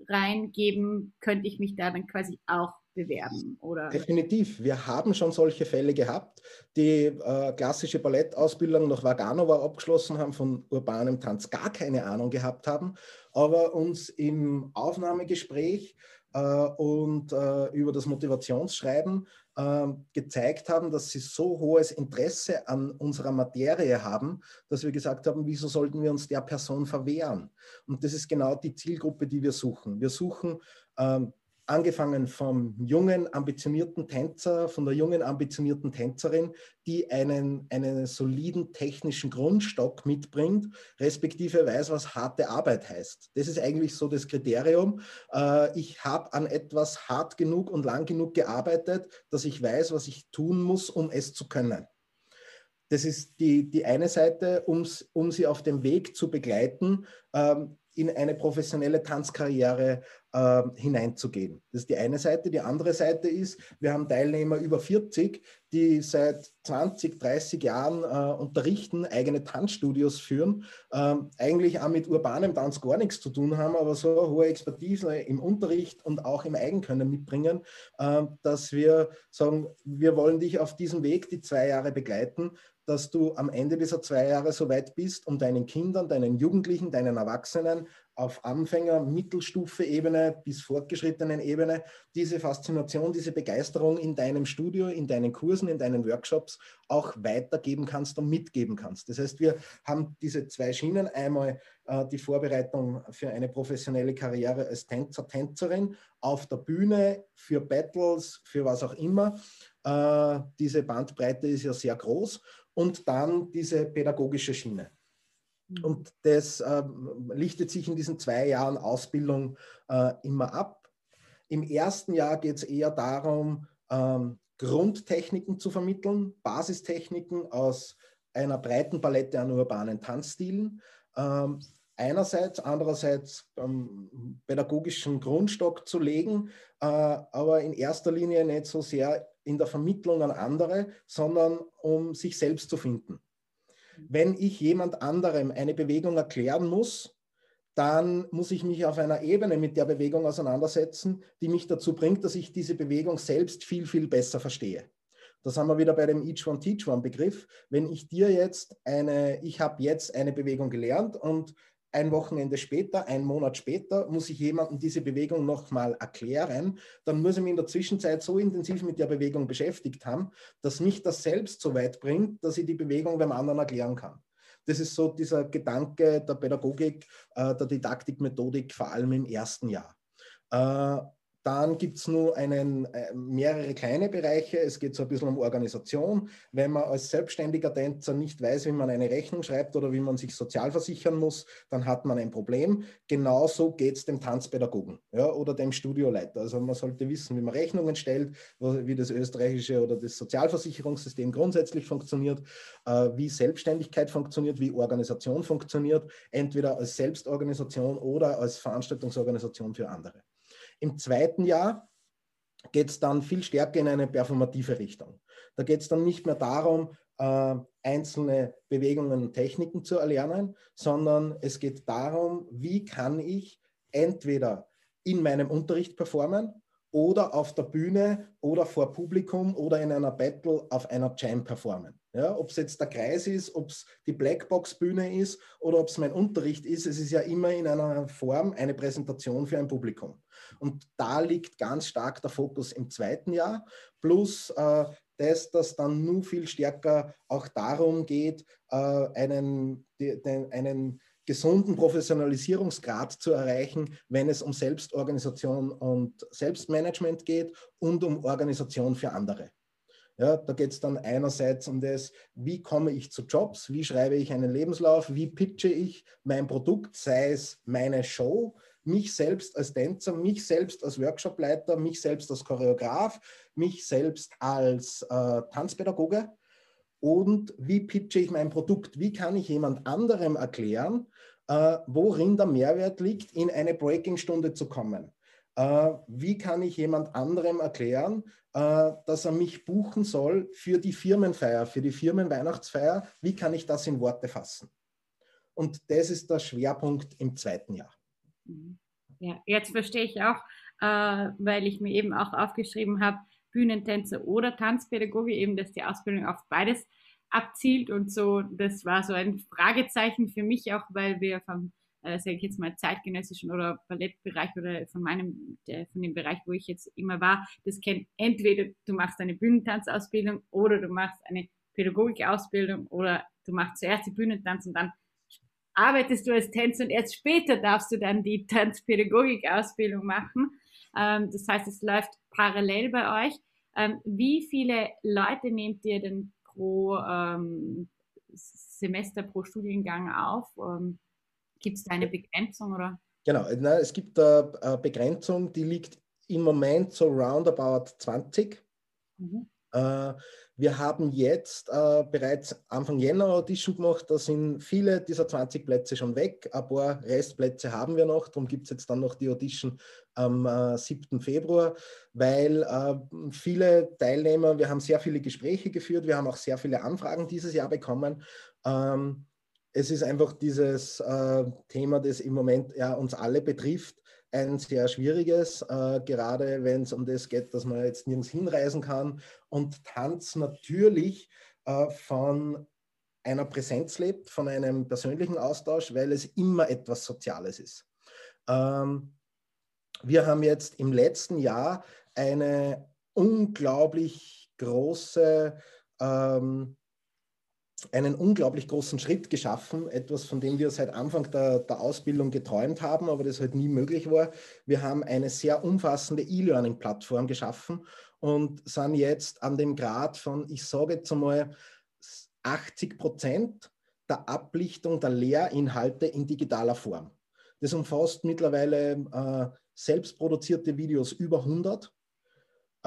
reingeben, könnte ich mich da dann quasi auch bewerben, oder? Definitiv. Wir haben schon solche Fälle gehabt, die äh, klassische Ballettausbildung nach Vaganova abgeschlossen haben, von urbanem Tanz gar keine Ahnung gehabt haben, aber uns im Aufnahmegespräch und äh, über das Motivationsschreiben ähm, gezeigt haben, dass sie so hohes Interesse an unserer Materie haben, dass wir gesagt haben, wieso sollten wir uns der Person verwehren? Und das ist genau die Zielgruppe, die wir suchen. Wir suchen ähm, angefangen vom jungen, ambitionierten Tänzer, von der jungen, ambitionierten Tänzerin, die einen, einen soliden technischen Grundstock mitbringt, respektive weiß, was harte Arbeit heißt. Das ist eigentlich so das Kriterium. Äh, ich habe an etwas hart genug und lang genug gearbeitet, dass ich weiß, was ich tun muss, um es zu können. Das ist die, die eine Seite, um sie auf dem Weg zu begleiten, ähm, in eine professionelle Tanzkarriere äh, hineinzugehen. Das ist die eine Seite. Die andere Seite ist, wir haben Teilnehmer über 40, die seit 20, 30 Jahren äh, unterrichten, eigene Tanzstudios führen, äh, eigentlich auch mit urbanem Tanz gar nichts zu tun haben, aber so hohe Expertise im Unterricht und auch im Eigenkönnen mitbringen, äh, dass wir sagen, wir wollen dich auf diesem Weg die zwei Jahre begleiten, dass du am Ende dieser zwei Jahre so weit bist, um deinen Kindern, deinen Jugendlichen, deinen Erwachsenen auf Anfänger, Mittelstufe-Ebene bis fortgeschrittenen Ebene diese Faszination, diese Begeisterung in deinem Studio, in deinen Kursen, in deinen Workshops auch weitergeben kannst und mitgeben kannst. Das heißt, wir haben diese zwei Schienen. Einmal äh, die Vorbereitung für eine professionelle Karriere als Tänzer, Tänzerin auf der Bühne, für Battles, für was auch immer. Äh, diese Bandbreite ist ja sehr groß. Und dann diese pädagogische Schiene. Mhm. Und das äh, lichtet sich in diesen zwei Jahren Ausbildung äh, immer ab. Im ersten Jahr geht es eher darum, ähm, Grundtechniken zu vermitteln, Basistechniken aus einer breiten Palette an urbanen Tanzstilen. Ähm, einerseits, andererseits ähm, pädagogischen Grundstock zu legen, äh, aber in erster Linie nicht so sehr in der Vermittlung an andere, sondern um sich selbst zu finden. Wenn ich jemand anderem eine Bewegung erklären muss, dann muss ich mich auf einer Ebene mit der Bewegung auseinandersetzen, die mich dazu bringt, dass ich diese Bewegung selbst viel, viel besser verstehe. Da sind wir wieder bei dem Each One Teach One Begriff. Wenn ich dir jetzt eine, ich habe jetzt eine Bewegung gelernt und ein Wochenende später, ein Monat später, muss ich jemandem diese Bewegung nochmal erklären, dann muss ich mich in der Zwischenzeit so intensiv mit der Bewegung beschäftigt haben, dass mich das selbst so weit bringt, dass ich die Bewegung beim anderen erklären kann. Das ist so dieser Gedanke der Pädagogik, äh, der Didaktik, Methodik, vor allem im ersten Jahr. Dann gibt es nur einen, äh, mehrere kleine Bereiche. Es geht so ein bisschen um Organisation. Wenn man als selbstständiger Tänzer nicht weiß, wie man eine Rechnung schreibt oder wie man sich sozial versichern muss, dann hat man ein Problem. Genauso geht es dem Tanzpädagogen ja, oder dem Studioleiter. Also man sollte wissen, wie man Rechnungen stellt, wie das österreichische oder das Sozialversicherungssystem grundsätzlich funktioniert, äh, wie Selbstständigkeit funktioniert, wie Organisation funktioniert, entweder als Selbstorganisation oder als Veranstaltungsorganisation für andere. Im zweiten Jahr geht es dann viel stärker in eine performative Richtung. Da geht es dann nicht mehr darum, äh, einzelne Bewegungen und Techniken zu erlernen, sondern es geht darum, wie kann ich entweder in meinem Unterricht performen oder auf der Bühne oder vor Publikum oder in einer Battle auf einer Jam performen. Ja, ob es jetzt der Kreis ist, ob es die Blackbox-Bühne ist oder ob es mein Unterricht ist, es ist ja immer in einer Form eine Präsentation für ein Publikum. Und da liegt ganz stark der Fokus im zweiten Jahr, plus äh, das, dass dann nur viel stärker auch darum geht, äh, einen, die, den, einen gesunden Professionalisierungsgrad zu erreichen, wenn es um Selbstorganisation und Selbstmanagement geht und um Organisation für andere. Ja, da geht es dann einerseits um das, wie komme ich zu Jobs, wie schreibe ich einen Lebenslauf, wie pitche ich mein Produkt, sei es meine Show, mich selbst als Tänzer, mich selbst als Workshopleiter, mich selbst als Choreograf, mich selbst als äh, Tanzpädagoge und wie pitche ich mein Produkt, wie kann ich jemand anderem erklären, äh, worin der Mehrwert liegt, in eine Breaking-Stunde zu kommen. Äh, wie kann ich jemand anderem erklären, äh, dass er mich buchen soll für die Firmenfeier, für die Firmenweihnachtsfeier? Wie kann ich das in Worte fassen? Und das ist der Schwerpunkt im zweiten Jahr. Mhm. Ja, jetzt verstehe ich auch, äh, weil ich mir eben auch aufgeschrieben habe, Bühnentänzer oder Tanzpädagoge, eben, dass die Ausbildung auf beides abzielt und so. Das war so ein Fragezeichen für mich auch, weil wir vom, äh, sage ich jetzt mal, zeitgenössischen oder Ballettbereich oder von meinem, der, von dem Bereich, wo ich jetzt immer war, das kennt entweder du machst eine Bühnentanzausbildung oder du machst eine Pädagogikausbildung oder du machst zuerst die Bühnentanz und dann arbeitest du als Tänzer und erst später darfst du dann die Tanzpädagogik-Ausbildung machen. Ähm, das heißt, es läuft parallel bei euch. Ähm, wie viele Leute nehmt ihr denn pro ähm, Semester, pro Studiengang auf? Ähm, gibt es da eine Begrenzung? Oder? Genau, na, es gibt eine Begrenzung, die liegt im Moment so roundabout 20. Mhm. Äh, wir haben jetzt äh, bereits Anfang Jänner Audition gemacht. Da sind viele dieser 20 Plätze schon weg. Ein paar Restplätze haben wir noch. Darum gibt es jetzt dann noch die Audition am äh, 7. Februar, weil äh, viele Teilnehmer, wir haben sehr viele Gespräche geführt, wir haben auch sehr viele Anfragen dieses Jahr bekommen. Ähm, es ist einfach dieses äh, Thema, das im Moment ja, uns alle betrifft ein sehr schwieriges, äh, gerade wenn es um das geht, dass man jetzt nirgends hinreisen kann und Tanz natürlich äh, von einer Präsenz lebt, von einem persönlichen Austausch, weil es immer etwas Soziales ist. Ähm, wir haben jetzt im letzten Jahr eine unglaublich große ähm, einen unglaublich großen Schritt geschaffen, etwas, von dem wir seit Anfang der, der, Ausbildung geträumt haben, aber das halt nie möglich war. Wir haben eine sehr umfassende E-Learning-Plattform geschaffen und sind jetzt an dem Grad von, ich sage jetzt einmal, 80 Prozent der Ablichtung der Lehrinhalte in digitaler Form. Das umfasst mittlerweile äh, selbstproduzierte Videos über 100 Äh,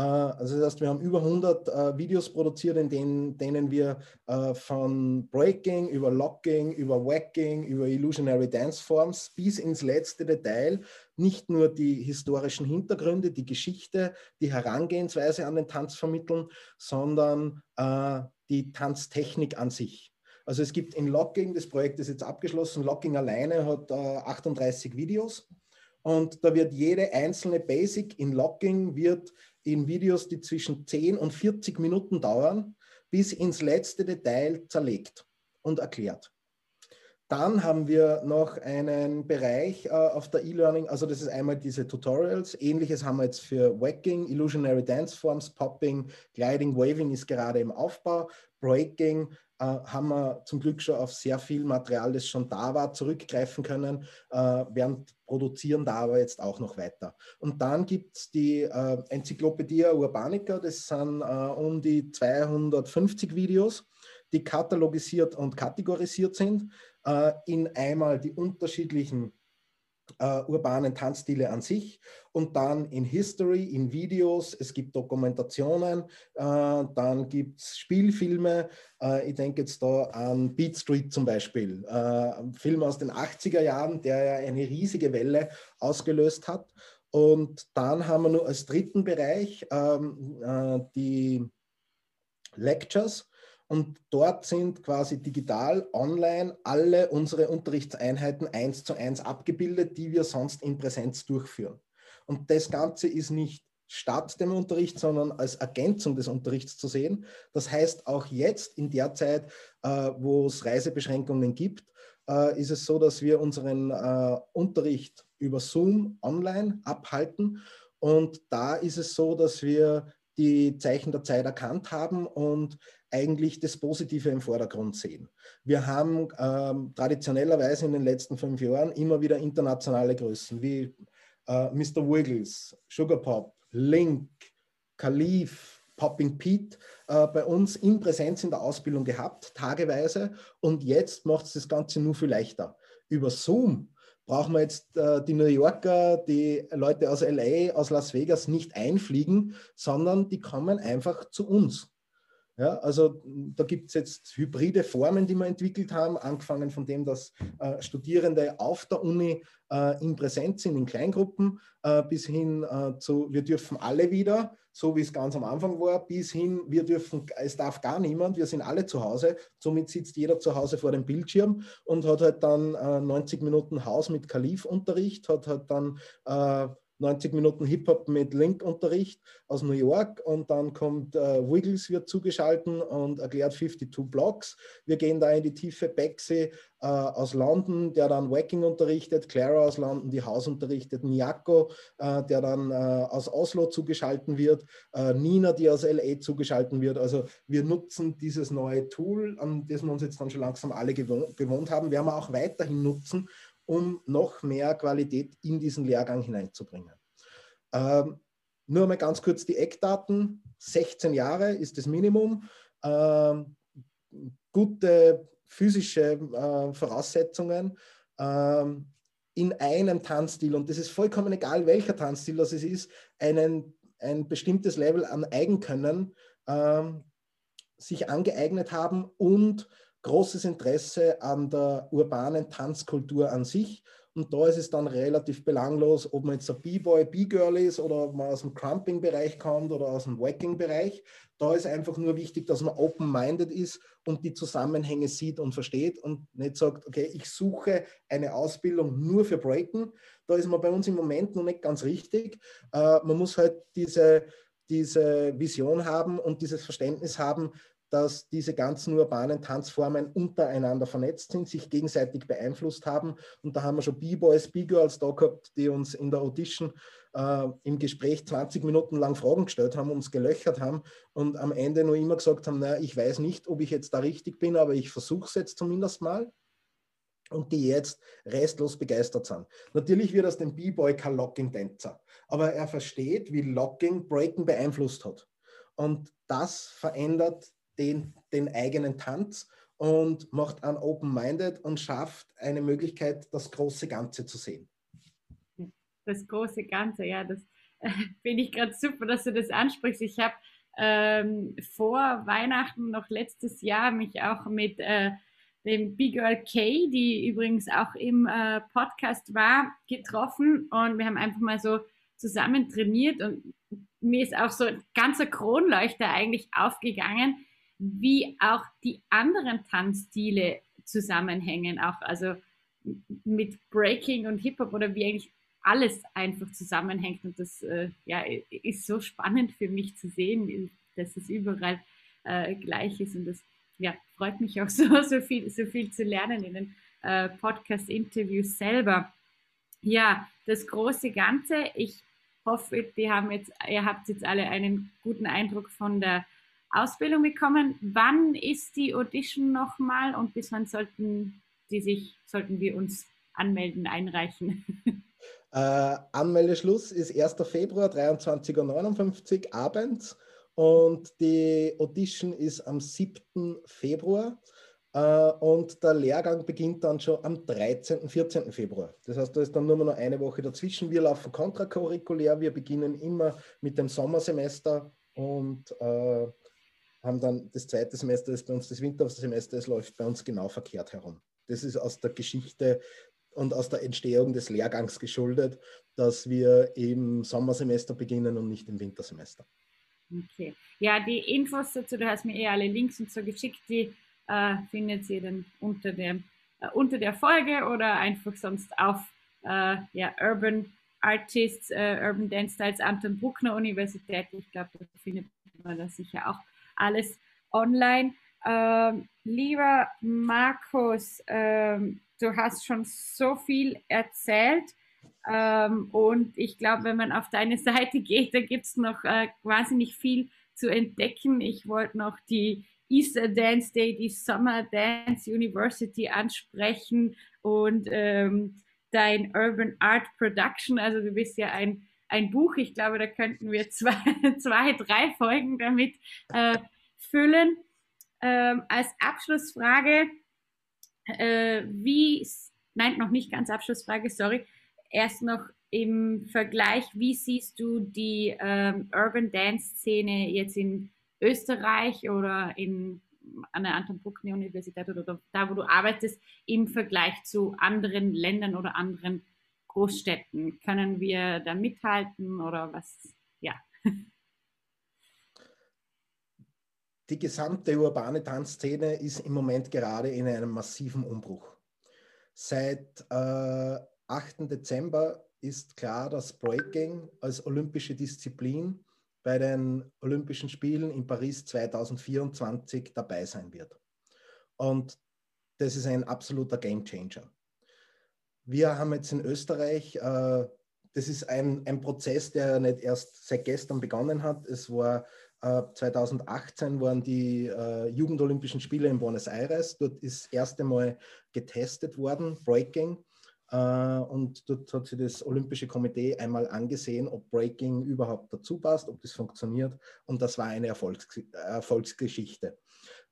also das heißt, wir haben über 100 äh, Videos produziert, in denen, denen wir äh, von Breaking über Locking, über Wacking, über Illusionary Dance Forms bis ins letzte Detail nicht nur die historischen Hintergründe, die Geschichte, die Herangehensweise an den Tanz vermitteln, sondern äh, die Tanztechnik an sich. Also es gibt in Locking, das Projekt ist jetzt abgeschlossen, Locking alleine hat äh, 38 Videos und da wird jede einzelne Basic in Locking wird in Videos, die zwischen 10 und 40 Minuten dauern, bis ins letzte Detail zerlegt und erklärt. Dann haben wir noch einen Bereich äh, auf der E-Learning, also das ist einmal diese Tutorials. Ähnliches haben wir jetzt für Wacking, Illusionary Dance Forms, Popping, Gliding, Waving ist gerade im Aufbau, Breaking äh, haben wir zum Glück schon auf sehr viel Material, das schon da war, zurückgreifen können, äh, während produzieren da aber jetzt auch noch weiter. Und dann gibt es die äh, Enzyklopädie Urbanica, das sind äh, um die 250 Videos, die katalogisiert und kategorisiert sind in einmal die unterschiedlichen Uh, urbanen Tanzstile an sich und dann in History, in Videos, es gibt Dokumentationen, uh, dann gibt es Spielfilme. Uh, ich denke jetzt da an Beat Street zum Beispiel, ein Film aus den 80er Jahren, der ja eine riesige Welle ausgelöst hat. Und dann haben wir nur als dritten Bereich ähm, die Lectures und dort sind quasi digital, online alle unsere Unterrichtseinheiten eins zu eins abgebildet, die wir sonst in Präsenz durchführen. Und das Ganze ist nicht statt dem Unterricht, sondern als Ergänzung des Unterrichts zu sehen. Das heißt, auch jetzt in der Zeit, äh, wo es Reisebeschränkungen gibt, äh, ist es so, dass wir unseren äh, Unterricht über Zoom online abhalten. Und da ist es so, dass wir die Zeichen der Zeit erkannt haben und eigentlich das Positive im Vordergrund sehen. Wir haben ähm, traditionellerweise in den letzten fünf Jahren immer wieder internationale Größen wie äh, Mr. Wiggles, Sugar Pop, Link, Khalif, Popping Pete äh, bei uns in Präsenz in der Ausbildung gehabt, tageweise. Und jetzt macht es das Ganze nur viel leichter. Über Zoom brauchen wir jetzt äh, die New Yorker, die Leute aus LA, aus Las Vegas nicht einfliegen, sondern die kommen einfach zu uns. Ja, also da gibt es jetzt hybride Formen, die wir entwickelt haben, angefangen von dem, dass äh, Studierende auf der Uni äh, in Präsenz sind, in Kleingruppen, äh, bis hin äh, zu, wir dürfen alle wieder, so wie es ganz am Anfang war, bis hin, wir dürfen, es darf gar niemand, wir sind alle zu Hause, somit sitzt jeder zu Hause vor dem Bildschirm und hat halt dann 90 äh, Minuten Haus mit Kalif-Unterricht, hat halt dann äh, 90 Minuten Hip-Hop mit Link-Unterricht aus New York und dann kommt äh, Wiggles, wird zugeschalten und erklärt 52 Blocks. Wir gehen da in die Tiefe. Bexy äh, aus London, der dann Wacking unterrichtet, Clara aus London, die Haus unterrichtet, Miyako, äh, der dann äh, aus Oslo zugeschalten wird, äh, Nina, die aus LA zugeschalten wird. Also wir nutzen dieses neue Tool, an das wir uns jetzt dann schon langsam alle gewohnt haben, werden wir auch weiterhin nutzen um noch mehr Qualität in diesen Lehrgang hineinzubringen. Ähm, nur mal ganz kurz die Eckdaten. 16 Jahre ist das Minimum. Ähm, gute physische äh, Voraussetzungen ähm, in einem Tanzstil, und das ist vollkommen egal, welcher Tanzstil das ist, einen, ein bestimmtes Level an Eigenkönnen ähm, sich angeeignet haben und großes Interesse an der urbanen Tanzkultur an sich. Und da ist es dann relativ belanglos, ob man jetzt ein B-Boy, B-Girl ist oder ob man aus dem Crumping-Bereich kommt oder aus dem Wacking-Bereich. Da ist einfach nur wichtig, dass man open-minded ist und die Zusammenhänge sieht und versteht und nicht sagt, okay, ich suche eine Ausbildung nur für Breaken. Da ist man bei uns im Moment noch nicht ganz richtig. Äh, man muss halt diese, diese Vision haben und dieses Verständnis haben, dass diese ganzen urbanen Tanzformen untereinander vernetzt sind, sich gegenseitig beeinflusst haben. Und da haben wir schon B-Boys, B-Girls da gehabt, die uns in der Audition äh, im Gespräch 20 Minuten lang Fragen gestellt haben, uns gelöchert haben und am Ende nur immer gesagt haben, naja, ich weiß nicht, ob ich jetzt da richtig bin, aber ich versuche es jetzt zumindest mal und die jetzt restlos begeistert sind. Natürlich wird das dem B-Boy kein Locking-Tänzer, aber er versteht, wie Locking Breaken beeinflusst hat. Und das verändert den, den eigenen Tanz und macht einen open-minded und schafft eine Möglichkeit, das große Ganze zu sehen. Das große Ganze, ja, das finde ich gerade super, dass du das ansprichst. Ich habe ähm, vor Weihnachten noch letztes Jahr mich auch mit äh, dem Big Girl K, die übrigens auch im äh, Podcast war, getroffen und wir haben einfach mal so zusammen trainiert und mir ist auch so ein ganzer Kronleuchter eigentlich aufgegangen, wie auch die anderen Tanzstile zusammenhängen, auch also mit Breaking und Hip-Hop oder wie eigentlich alles einfach zusammenhängt. Und das äh, ja, ist so spannend für mich zu sehen, dass es überall äh, gleich ist. Und das ja, freut mich auch so, so, viel, so viel zu lernen in den äh, Podcast-Interviews selber. Ja, das große Ganze. Ich hoffe, die haben jetzt, ihr habt jetzt alle einen guten Eindruck von der Ausbildung bekommen. Wann ist die Audition nochmal und bis wann sollten die sich, sollten wir uns anmelden, einreichen? Äh, Anmeldeschluss ist 1. Februar, 23.59 Uhr abends und die Audition ist am 7. Februar äh, und der Lehrgang beginnt dann schon am 13., 14. Februar. Das heißt, da ist dann nur noch eine Woche dazwischen. Wir laufen kontracurriculär, wir beginnen immer mit dem Sommersemester und äh, haben dann das zweite Semester, das bei uns das Wintersemester ist, läuft bei uns genau verkehrt herum. Das ist aus der Geschichte und aus der Entstehung des Lehrgangs geschuldet, dass wir im Sommersemester beginnen und nicht im Wintersemester. Okay. Ja, die Infos dazu, du hast mir eh alle Links und so geschickt, die äh, findet ihr dann unter, dem, äh, unter der Folge oder einfach sonst auf äh, ja, Urban Artists, äh, Urban Dance Styles Anton Bruckner Universität. Ich glaube, da findet man das sicher auch alles online. Ähm, lieber Markus, ähm, du hast schon so viel erzählt. Ähm, und ich glaube, wenn man auf deine Seite geht, da gibt es noch äh, nicht viel zu entdecken. Ich wollte noch die Easter Dance Day, die Summer Dance University ansprechen und ähm, dein Urban Art Production. Also du bist ja ein, ein Buch. Ich glaube, da könnten wir zwei, zwei drei Folgen damit äh, füllen. Ähm, als Abschlussfrage, äh, wie, nein, noch nicht ganz Abschlussfrage, sorry, erst noch im Vergleich, wie siehst du die ähm, Urban Dance Szene jetzt in Österreich oder in, an der Anton Bruckner Universität oder da, wo du arbeitest, im Vergleich zu anderen Ländern oder anderen Großstädten? Können wir da mithalten oder was? Ja. Die gesamte urbane Tanzszene ist im Moment gerade in einem massiven Umbruch. Seit äh, 8. Dezember ist klar, dass Breaking als olympische Disziplin bei den Olympischen Spielen in Paris 2024 dabei sein wird. Und das ist ein absoluter Gamechanger. Wir haben jetzt in Österreich, äh, das ist ein, ein Prozess, der nicht erst seit gestern begonnen hat. Es war äh, 2018 waren die äh, Jugendolympischen Spiele in Buenos Aires. Dort ist das erste Mal getestet worden, Breaking. Äh, und dort hat sich das Olympische Komitee einmal angesehen, ob Breaking überhaupt dazu passt, ob das funktioniert. Und das war eine Erfolgs Erfolgsgeschichte.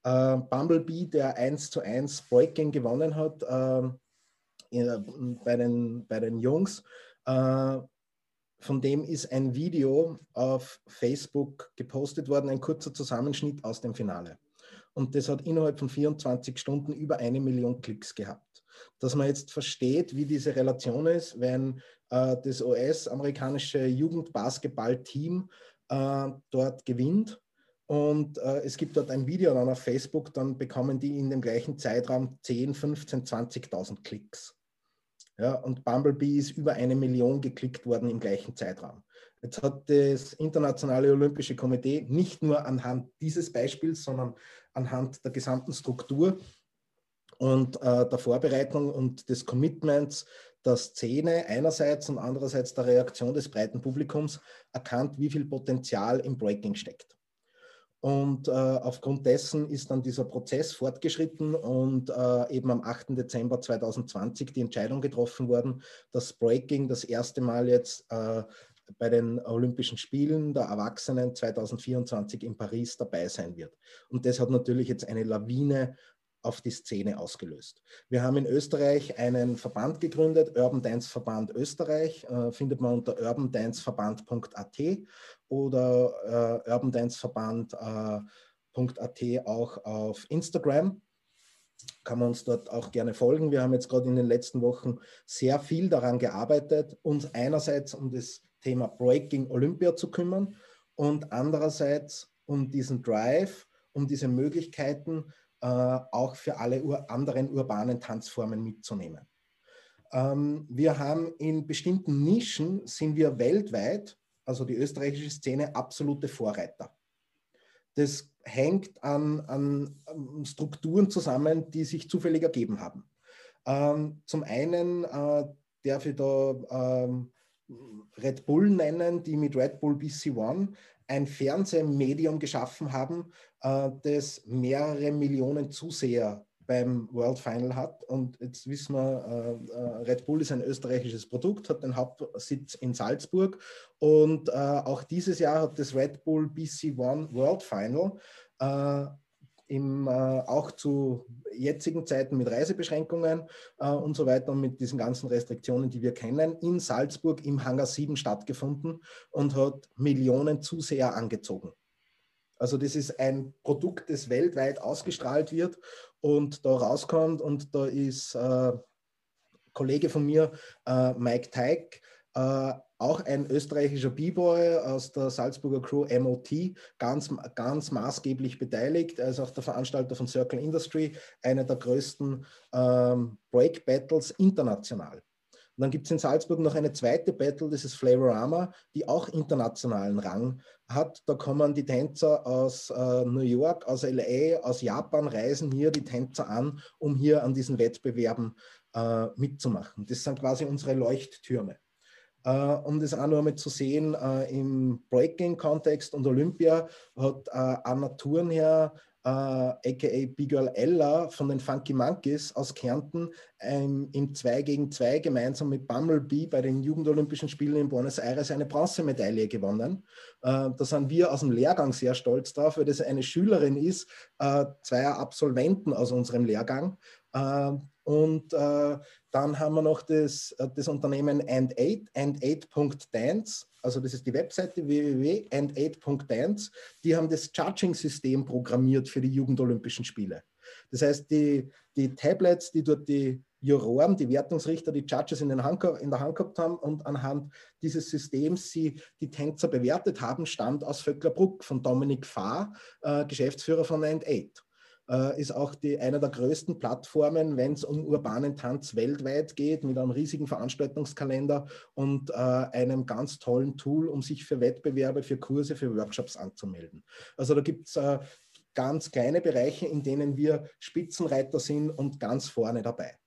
Äh, Bumblebee, der 1 zu 1 Breaking gewonnen hat äh, bei, den, bei den Jungs, von dem ist ein Video auf Facebook gepostet worden, ein kurzer Zusammenschnitt aus dem Finale. Und das hat innerhalb von 24 Stunden über eine Million Klicks gehabt. Dass man jetzt versteht, wie diese Relation ist, wenn äh, das US-amerikanische Jugendbasketball-Team äh, dort gewinnt und äh, es gibt dort ein Video dann auf Facebook, dann bekommen die in dem gleichen Zeitraum 10, 15, 20.000 Klicks. Ja, und Bumblebee ist über eine Million geklickt worden im gleichen Zeitraum. Jetzt hat das Internationale Olympische Komitee nicht nur anhand dieses Beispiels, sondern anhand der gesamten Struktur und äh, der Vorbereitung und des Commitments der Szene einerseits und andererseits der Reaktion des breiten Publikums erkannt, wie viel Potenzial im Breaking steckt. Und äh, aufgrund dessen ist dann dieser Prozess fortgeschritten und äh, eben am 8. Dezember 2020 die Entscheidung getroffen worden, dass Breaking das erste Mal jetzt äh, bei den Olympischen Spielen der Erwachsenen 2024 in Paris dabei sein wird. Und das hat natürlich jetzt eine Lawine auf die Szene ausgelöst. Wir haben in Österreich einen Verband gegründet, Urban Dance Verband Österreich, äh, findet man unter urbandanceverband.at oder äh, urbandanceverband.at äh, auch auf Instagram kann man uns dort auch gerne folgen. Wir haben jetzt gerade in den letzten Wochen sehr viel daran gearbeitet, uns einerseits um das Thema Breaking Olympia zu kümmern und andererseits um diesen Drive, um diese Möglichkeiten auch für alle anderen urbanen Tanzformen mitzunehmen. Ähm, wir haben in bestimmten Nischen, sind wir weltweit, also die österreichische Szene, absolute Vorreiter. Das hängt an, an Strukturen zusammen, die sich zufällig ergeben haben. Ähm, zum einen äh, darf ich da ähm, Red Bull nennen, die mit Red Bull BC One ein Fernsehmedium geschaffen haben, äh, das mehrere Millionen Zuseher beim World Final hat. Und jetzt wissen wir, äh, äh, Red Bull ist ein österreichisches Produkt, hat den Hauptsitz in Salzburg. Und auch dieses Jahr hat das Red Bull BC One World Final im, äh, auch zu jetzigen Zeiten mit Reisebeschränkungen äh, und so weiter und mit diesen ganzen Restriktionen, die wir kennen, in Salzburg im Hangar 7 stattgefunden und hat Millionen Zuseher angezogen. Also das ist ein Produkt, das weltweit ausgestrahlt wird und da rauskommt und da ist äh, Kollege von mir, äh, Mike Teig, äh, auch ein österreichischer B-Boy aus der Salzburger Crew MOT, ganz, ganz maßgeblich beteiligt. Er ist auch der Veranstalter von Circle Industry, einer der größten ähm, Break Battles international. Und dann gibt es in Salzburg noch eine zweite Battle, das ist Flavorama, die auch internationalen Rang hat. Da kommen die Tänzer aus äh, New York, aus LA, aus Japan, reisen hier die Tänzer an, um hier an diesen Wettbewerben äh, mitzumachen. Das sind quasi unsere Leuchttürme. Uh, um das auch noch einmal zu sehen, uh, im Breaking-Kontext und Olympia hat uh, Anna Thurnherr, aka Big Girl Ella von den Funky Monkeys aus Kärnten, ähm, im 2 gegen 2 gemeinsam mit Bumblebee bei den Jugendolympischen Spielen in Buenos Aires eine Bronzemedaille gewonnen. da sind wir aus dem Lehrgang sehr stolz drauf, weil das eine Schülerin ist, zweier Absolventen aus unserem Lehrgang. Und äh, dann haben wir noch das, äh, das Unternehmen And8, and8.dance, also das ist die Webseite www.and8.dance. Die haben das Charging-System programmiert für die Jugendolympischen Spiele. Das heißt, die, die Tablets, die dort die Juroren, die Wertungsrichter, die Judges in, den Hand, in der Hand gehabt haben und anhand dieses Systems sie die Tänzer bewertet haben, stammt aus Vöcklerbruck von Dominik Fahr, äh, Geschäftsführer von And8 äh, ist auch die, eine der größten Plattformen, wenn es um urbanen Tanz weltweit geht, mit einem riesigen Veranstaltungskalender und äh, einem ganz tollen Tool, um sich für Wettbewerbe, für Kurse, für Workshops anzumelden. Also da gibt es äh, ganz kleine Bereiche, in denen wir Spitzenreiter sind und ganz vorne dabei.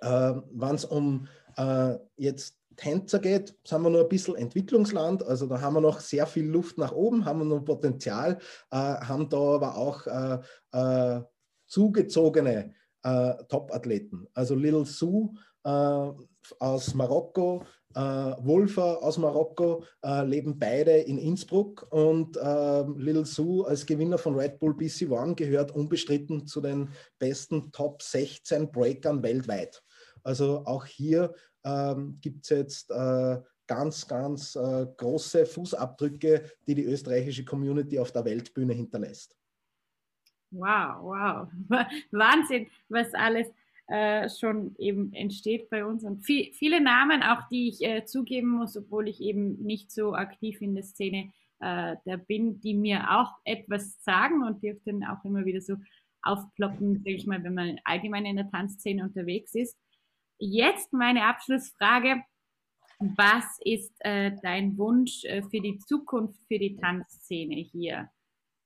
Äh, Wenn es um äh, jetzt Tänzer geht, sind wir nur ein bisschen Entwicklungsland. Also da haben wir noch sehr viel Luft nach oben, haben wir noch Potenzial, äh, haben da aber auch äh, äh, zugezogene äh, Top-Athleten. Also Lil Sue äh, aus Marokko, äh, Wolfer aus Marokko leben beide in Innsbruck und Lil Sue als Gewinner von Red Bull BC One gehört unbestritten zu den besten Top 16 Breakern weltweit. Also auch hier ähm, gibt es jetzt äh, ganz, ganz äh, große Fußabdrücke, die die österreichische Community auf der Weltbühne hinterlässt. Wow, wow. Wahnsinn, was alles äh, schon eben entsteht bei uns. Und viel, viele Namen, auch die ich äh, zugeben muss, obwohl ich eben nicht so aktiv in der Szene äh, da bin, die mir auch etwas sagen und die dann auch immer wieder so aufploppen, sage ich mal, wenn man allgemein in der Tanzszene unterwegs ist. Jetzt meine Abschlussfrage. Was ist äh, dein Wunsch äh, für die Zukunft, für die Tanzszene hier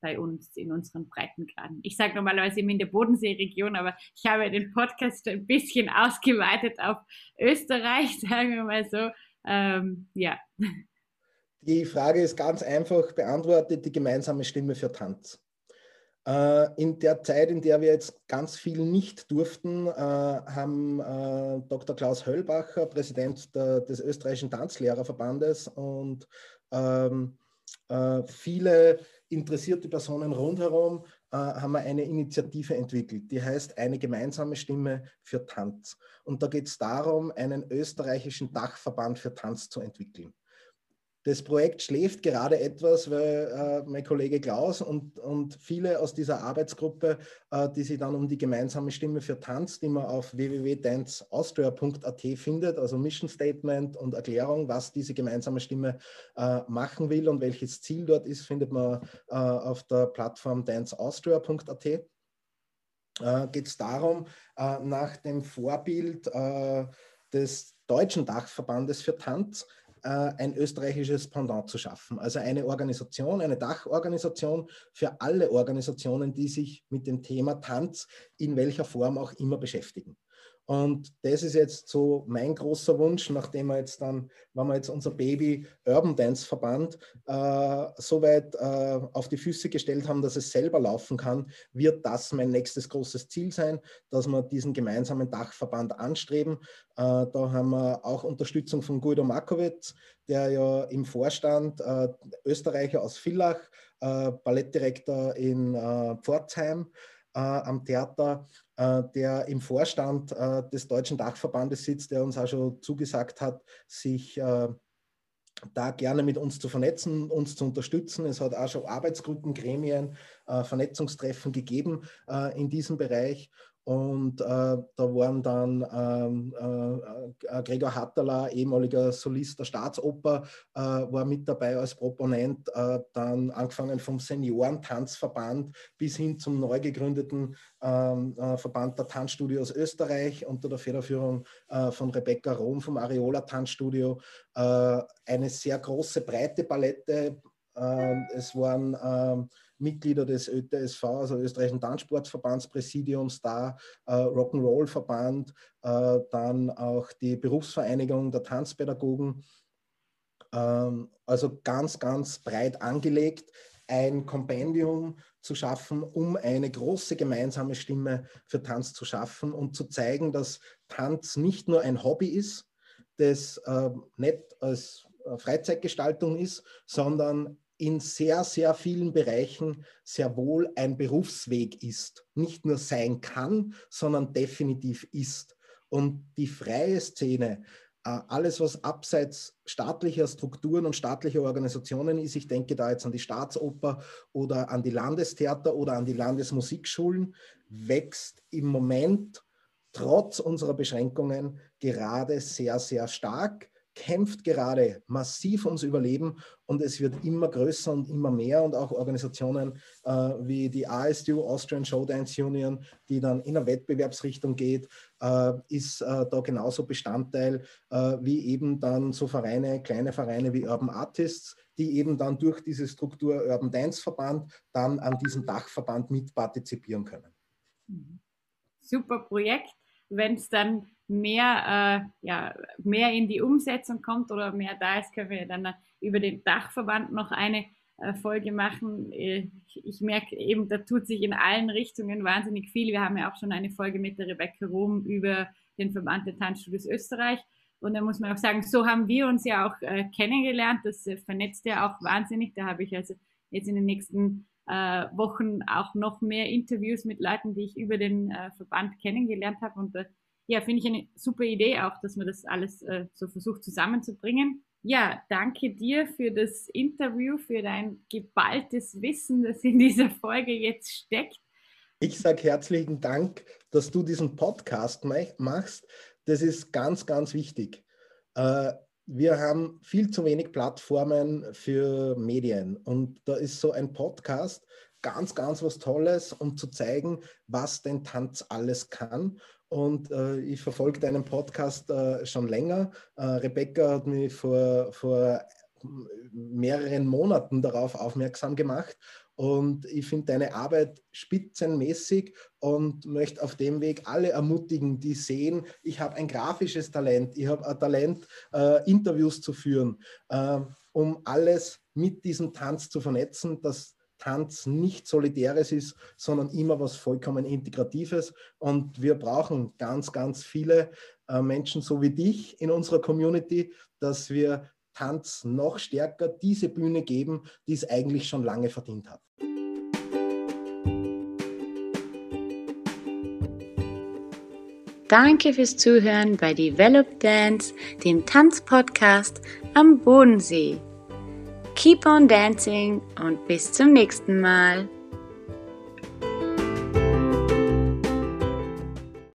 bei uns in unseren Breitengraden? Ich sage normalerweise immer in der Bodenseeregion, aber ich habe den Podcast ein bisschen ausgeweitet auf Österreich, sagen wir mal so. Ähm, ja. Die Frage ist ganz einfach beantwortet, die gemeinsame Stimme für Tanz. Äh, in der Zeit, in der wir jetzt ganz viel nicht durften, äh, haben äh, Dr. Klaus Höllbacher, Präsident des österreichischen Tanzlehrerverbandes und ähm, viele interessierte Personen rundherum haben wir eine Initiative entwickelt, die heißt Eine gemeinsame Stimme für Tanz. Und da geht es darum, einen österreichischen Dachverband für Tanz zu entwickeln. Das Projekt schläft gerade etwas, weil äh, mein Kollege Klaus und, und viele aus dieser Arbeitsgruppe, äh, die sich dann um die gemeinsame Stimme für Tanz, die man auf www.danceaustria.at findet, also Mission Statement und Erklärung, was diese gemeinsame Stimme äh, machen will und welches Ziel dort ist, findet man äh, auf der Plattform danceaustria.at. Äh, Geht es darum, äh, nach dem Vorbild des Deutschen Dachverbandes für Tanz, ein österreichisches Pendant zu schaffen. Also eine Organisation, eine Dachorganisation für alle Organisationen, die sich mit dem Thema Tanz in welcher Form auch immer beschäftigen. Und das ist jetzt so mein großer Wunsch, nachdem wir jetzt dann, wenn wir jetzt unser Baby Urban Dance Verband äh, so weit äh, auf die Füße gestellt haben, dass es selber laufen kann, wird das mein nächstes großes Ziel sein, dass wir diesen gemeinsamen Dachverband anstreben. Äh, da haben wir auch Unterstützung von Guido Markowitz, der ja im Vorstand äh, Österreicher aus Villach, äh, Ballettdirektor in äh, Pforzheim, am Theater, der im Vorstand äh, des Deutschen Dachverbandes sitzt, der uns auch schon zugesagt hat, sich da gerne mit uns zu vernetzen, uns zu unterstützen. Es hat auch schon Arbeitsgruppen, Gremien, Vernetzungstreffen gegeben in diesem Bereich. Und äh, da waren dann ähm, äh, Gregor Hatterler, ehemaliger Solist der Staatsoper, äh, war mit dabei als Proponent, äh, dann angefangen vom Seniorentanzverband bis hin zum neu gegründeten ähm, äh, Verband der Tanzstudios Österreich unter der Federführung äh, von Rebecca Rom vom Areola Tanzstudio. eine sehr große, breite Palette. Ähm, es waren ähm, Mitglieder des ÖTSV, also Österreichischen Tanzsportverbandspräsidiums, da äh, Rock'n'Roll-Verband, äh, dann auch die Berufsvereinigung der Tanzpädagogen. Ähm, also ganz, ganz breit angelegt, ein Kompendium zu schaffen, um eine große gemeinsame Stimme für Tanz zu schaffen und zu zeigen, dass Tanz nicht nur ein Hobby ist, das äh, nicht als äh, Freizeitgestaltung ist, sondern in sehr, sehr vielen Bereichen sehr wohl ein Berufsweg ist. Nicht nur sein kann, sondern definitiv ist. Und die freie Szene, äh, alles, was abseits staatlicher Strukturen und staatlicher Organisationen ist, ich denke da jetzt an die Staatsoper oder an die Landestheater oder an die Landesmusikschulen, wächst im Moment trotz unserer Beschränkungen gerade sehr, sehr stark kämpft gerade massiv ums Überleben und es wird immer größer und immer mehr und auch Organisationen äh, wie die ASU, Austrian Showdance Union, die dann in eine Wettbewerbsrichtung geht, äh, ist äh, da genauso Bestandteil äh, wie eben dann so Vereine, kleine Vereine wie Urban Artists, die eben dann durch diese Struktur Urban Dance Verband dann an diesem Dachverband mitpartizipieren können. Mhm. Super Projekt. Wenn es dann mehr, äh, ja, mehr in die Umsetzung kommt oder mehr da ist, können wir dann über den Dachverband noch eine äh, Folge machen. Ich, ich, merke eben, da tut sich in allen Richtungen wahnsinnig viel. Wir haben ja auch schon eine Folge mit der Rebecca Rom über den Verband der Tanzstudios Österreich. Und da muss man auch sagen, so haben wir uns ja auch äh, kennengelernt. Das äh, vernetzt ja auch wahnsinnig. Da habe ich also jetzt in den nächsten äh, Wochen auch noch mehr Interviews mit Leuten, die ich über den äh, Verband kennengelernt habe. Und äh, ja, finde ich eine super Idee auch, dass man das alles äh, so versucht zusammenzubringen. Ja, danke dir für das Interview, für dein geballtes Wissen, das in dieser Folge jetzt steckt. Ich sage herzlichen Dank, dass du diesen Podcast machst. Das ist ganz, ganz wichtig. Äh, wir haben viel zu wenig Plattformen für Medien und da ist so ein Podcast ganz, ganz was Tolles, um zu zeigen, was denn Tanz alles kann und äh, ich verfolge deinen Podcast äh, schon länger. Äh, Rebecca hat mich vor, vor mehreren Monaten darauf aufmerksam gemacht und ich finde deine Arbeit spitzenmäßig und möchte auf dem Weg alle ermutigen, die sehen, ich habe ein grafisches Talent, ich habe ein Talent, äh, Interviews zu führen, äh, um alles mit diesem Tanz zu vernetzen, dass Tanz nicht Solidäres ist, sondern immer was vollkommen Integratives. Und wir brauchen ganz, ganz viele äh, Menschen so wie dich in unserer Community, dass wir Tanz noch stärker diese Bühne geben, die es eigentlich schon lange verdient hat. Danke fürs Zuhören bei Develop Dance, dem Tanzpodcast am Bodensee. Keep on dancing und bis zum nächsten Mal.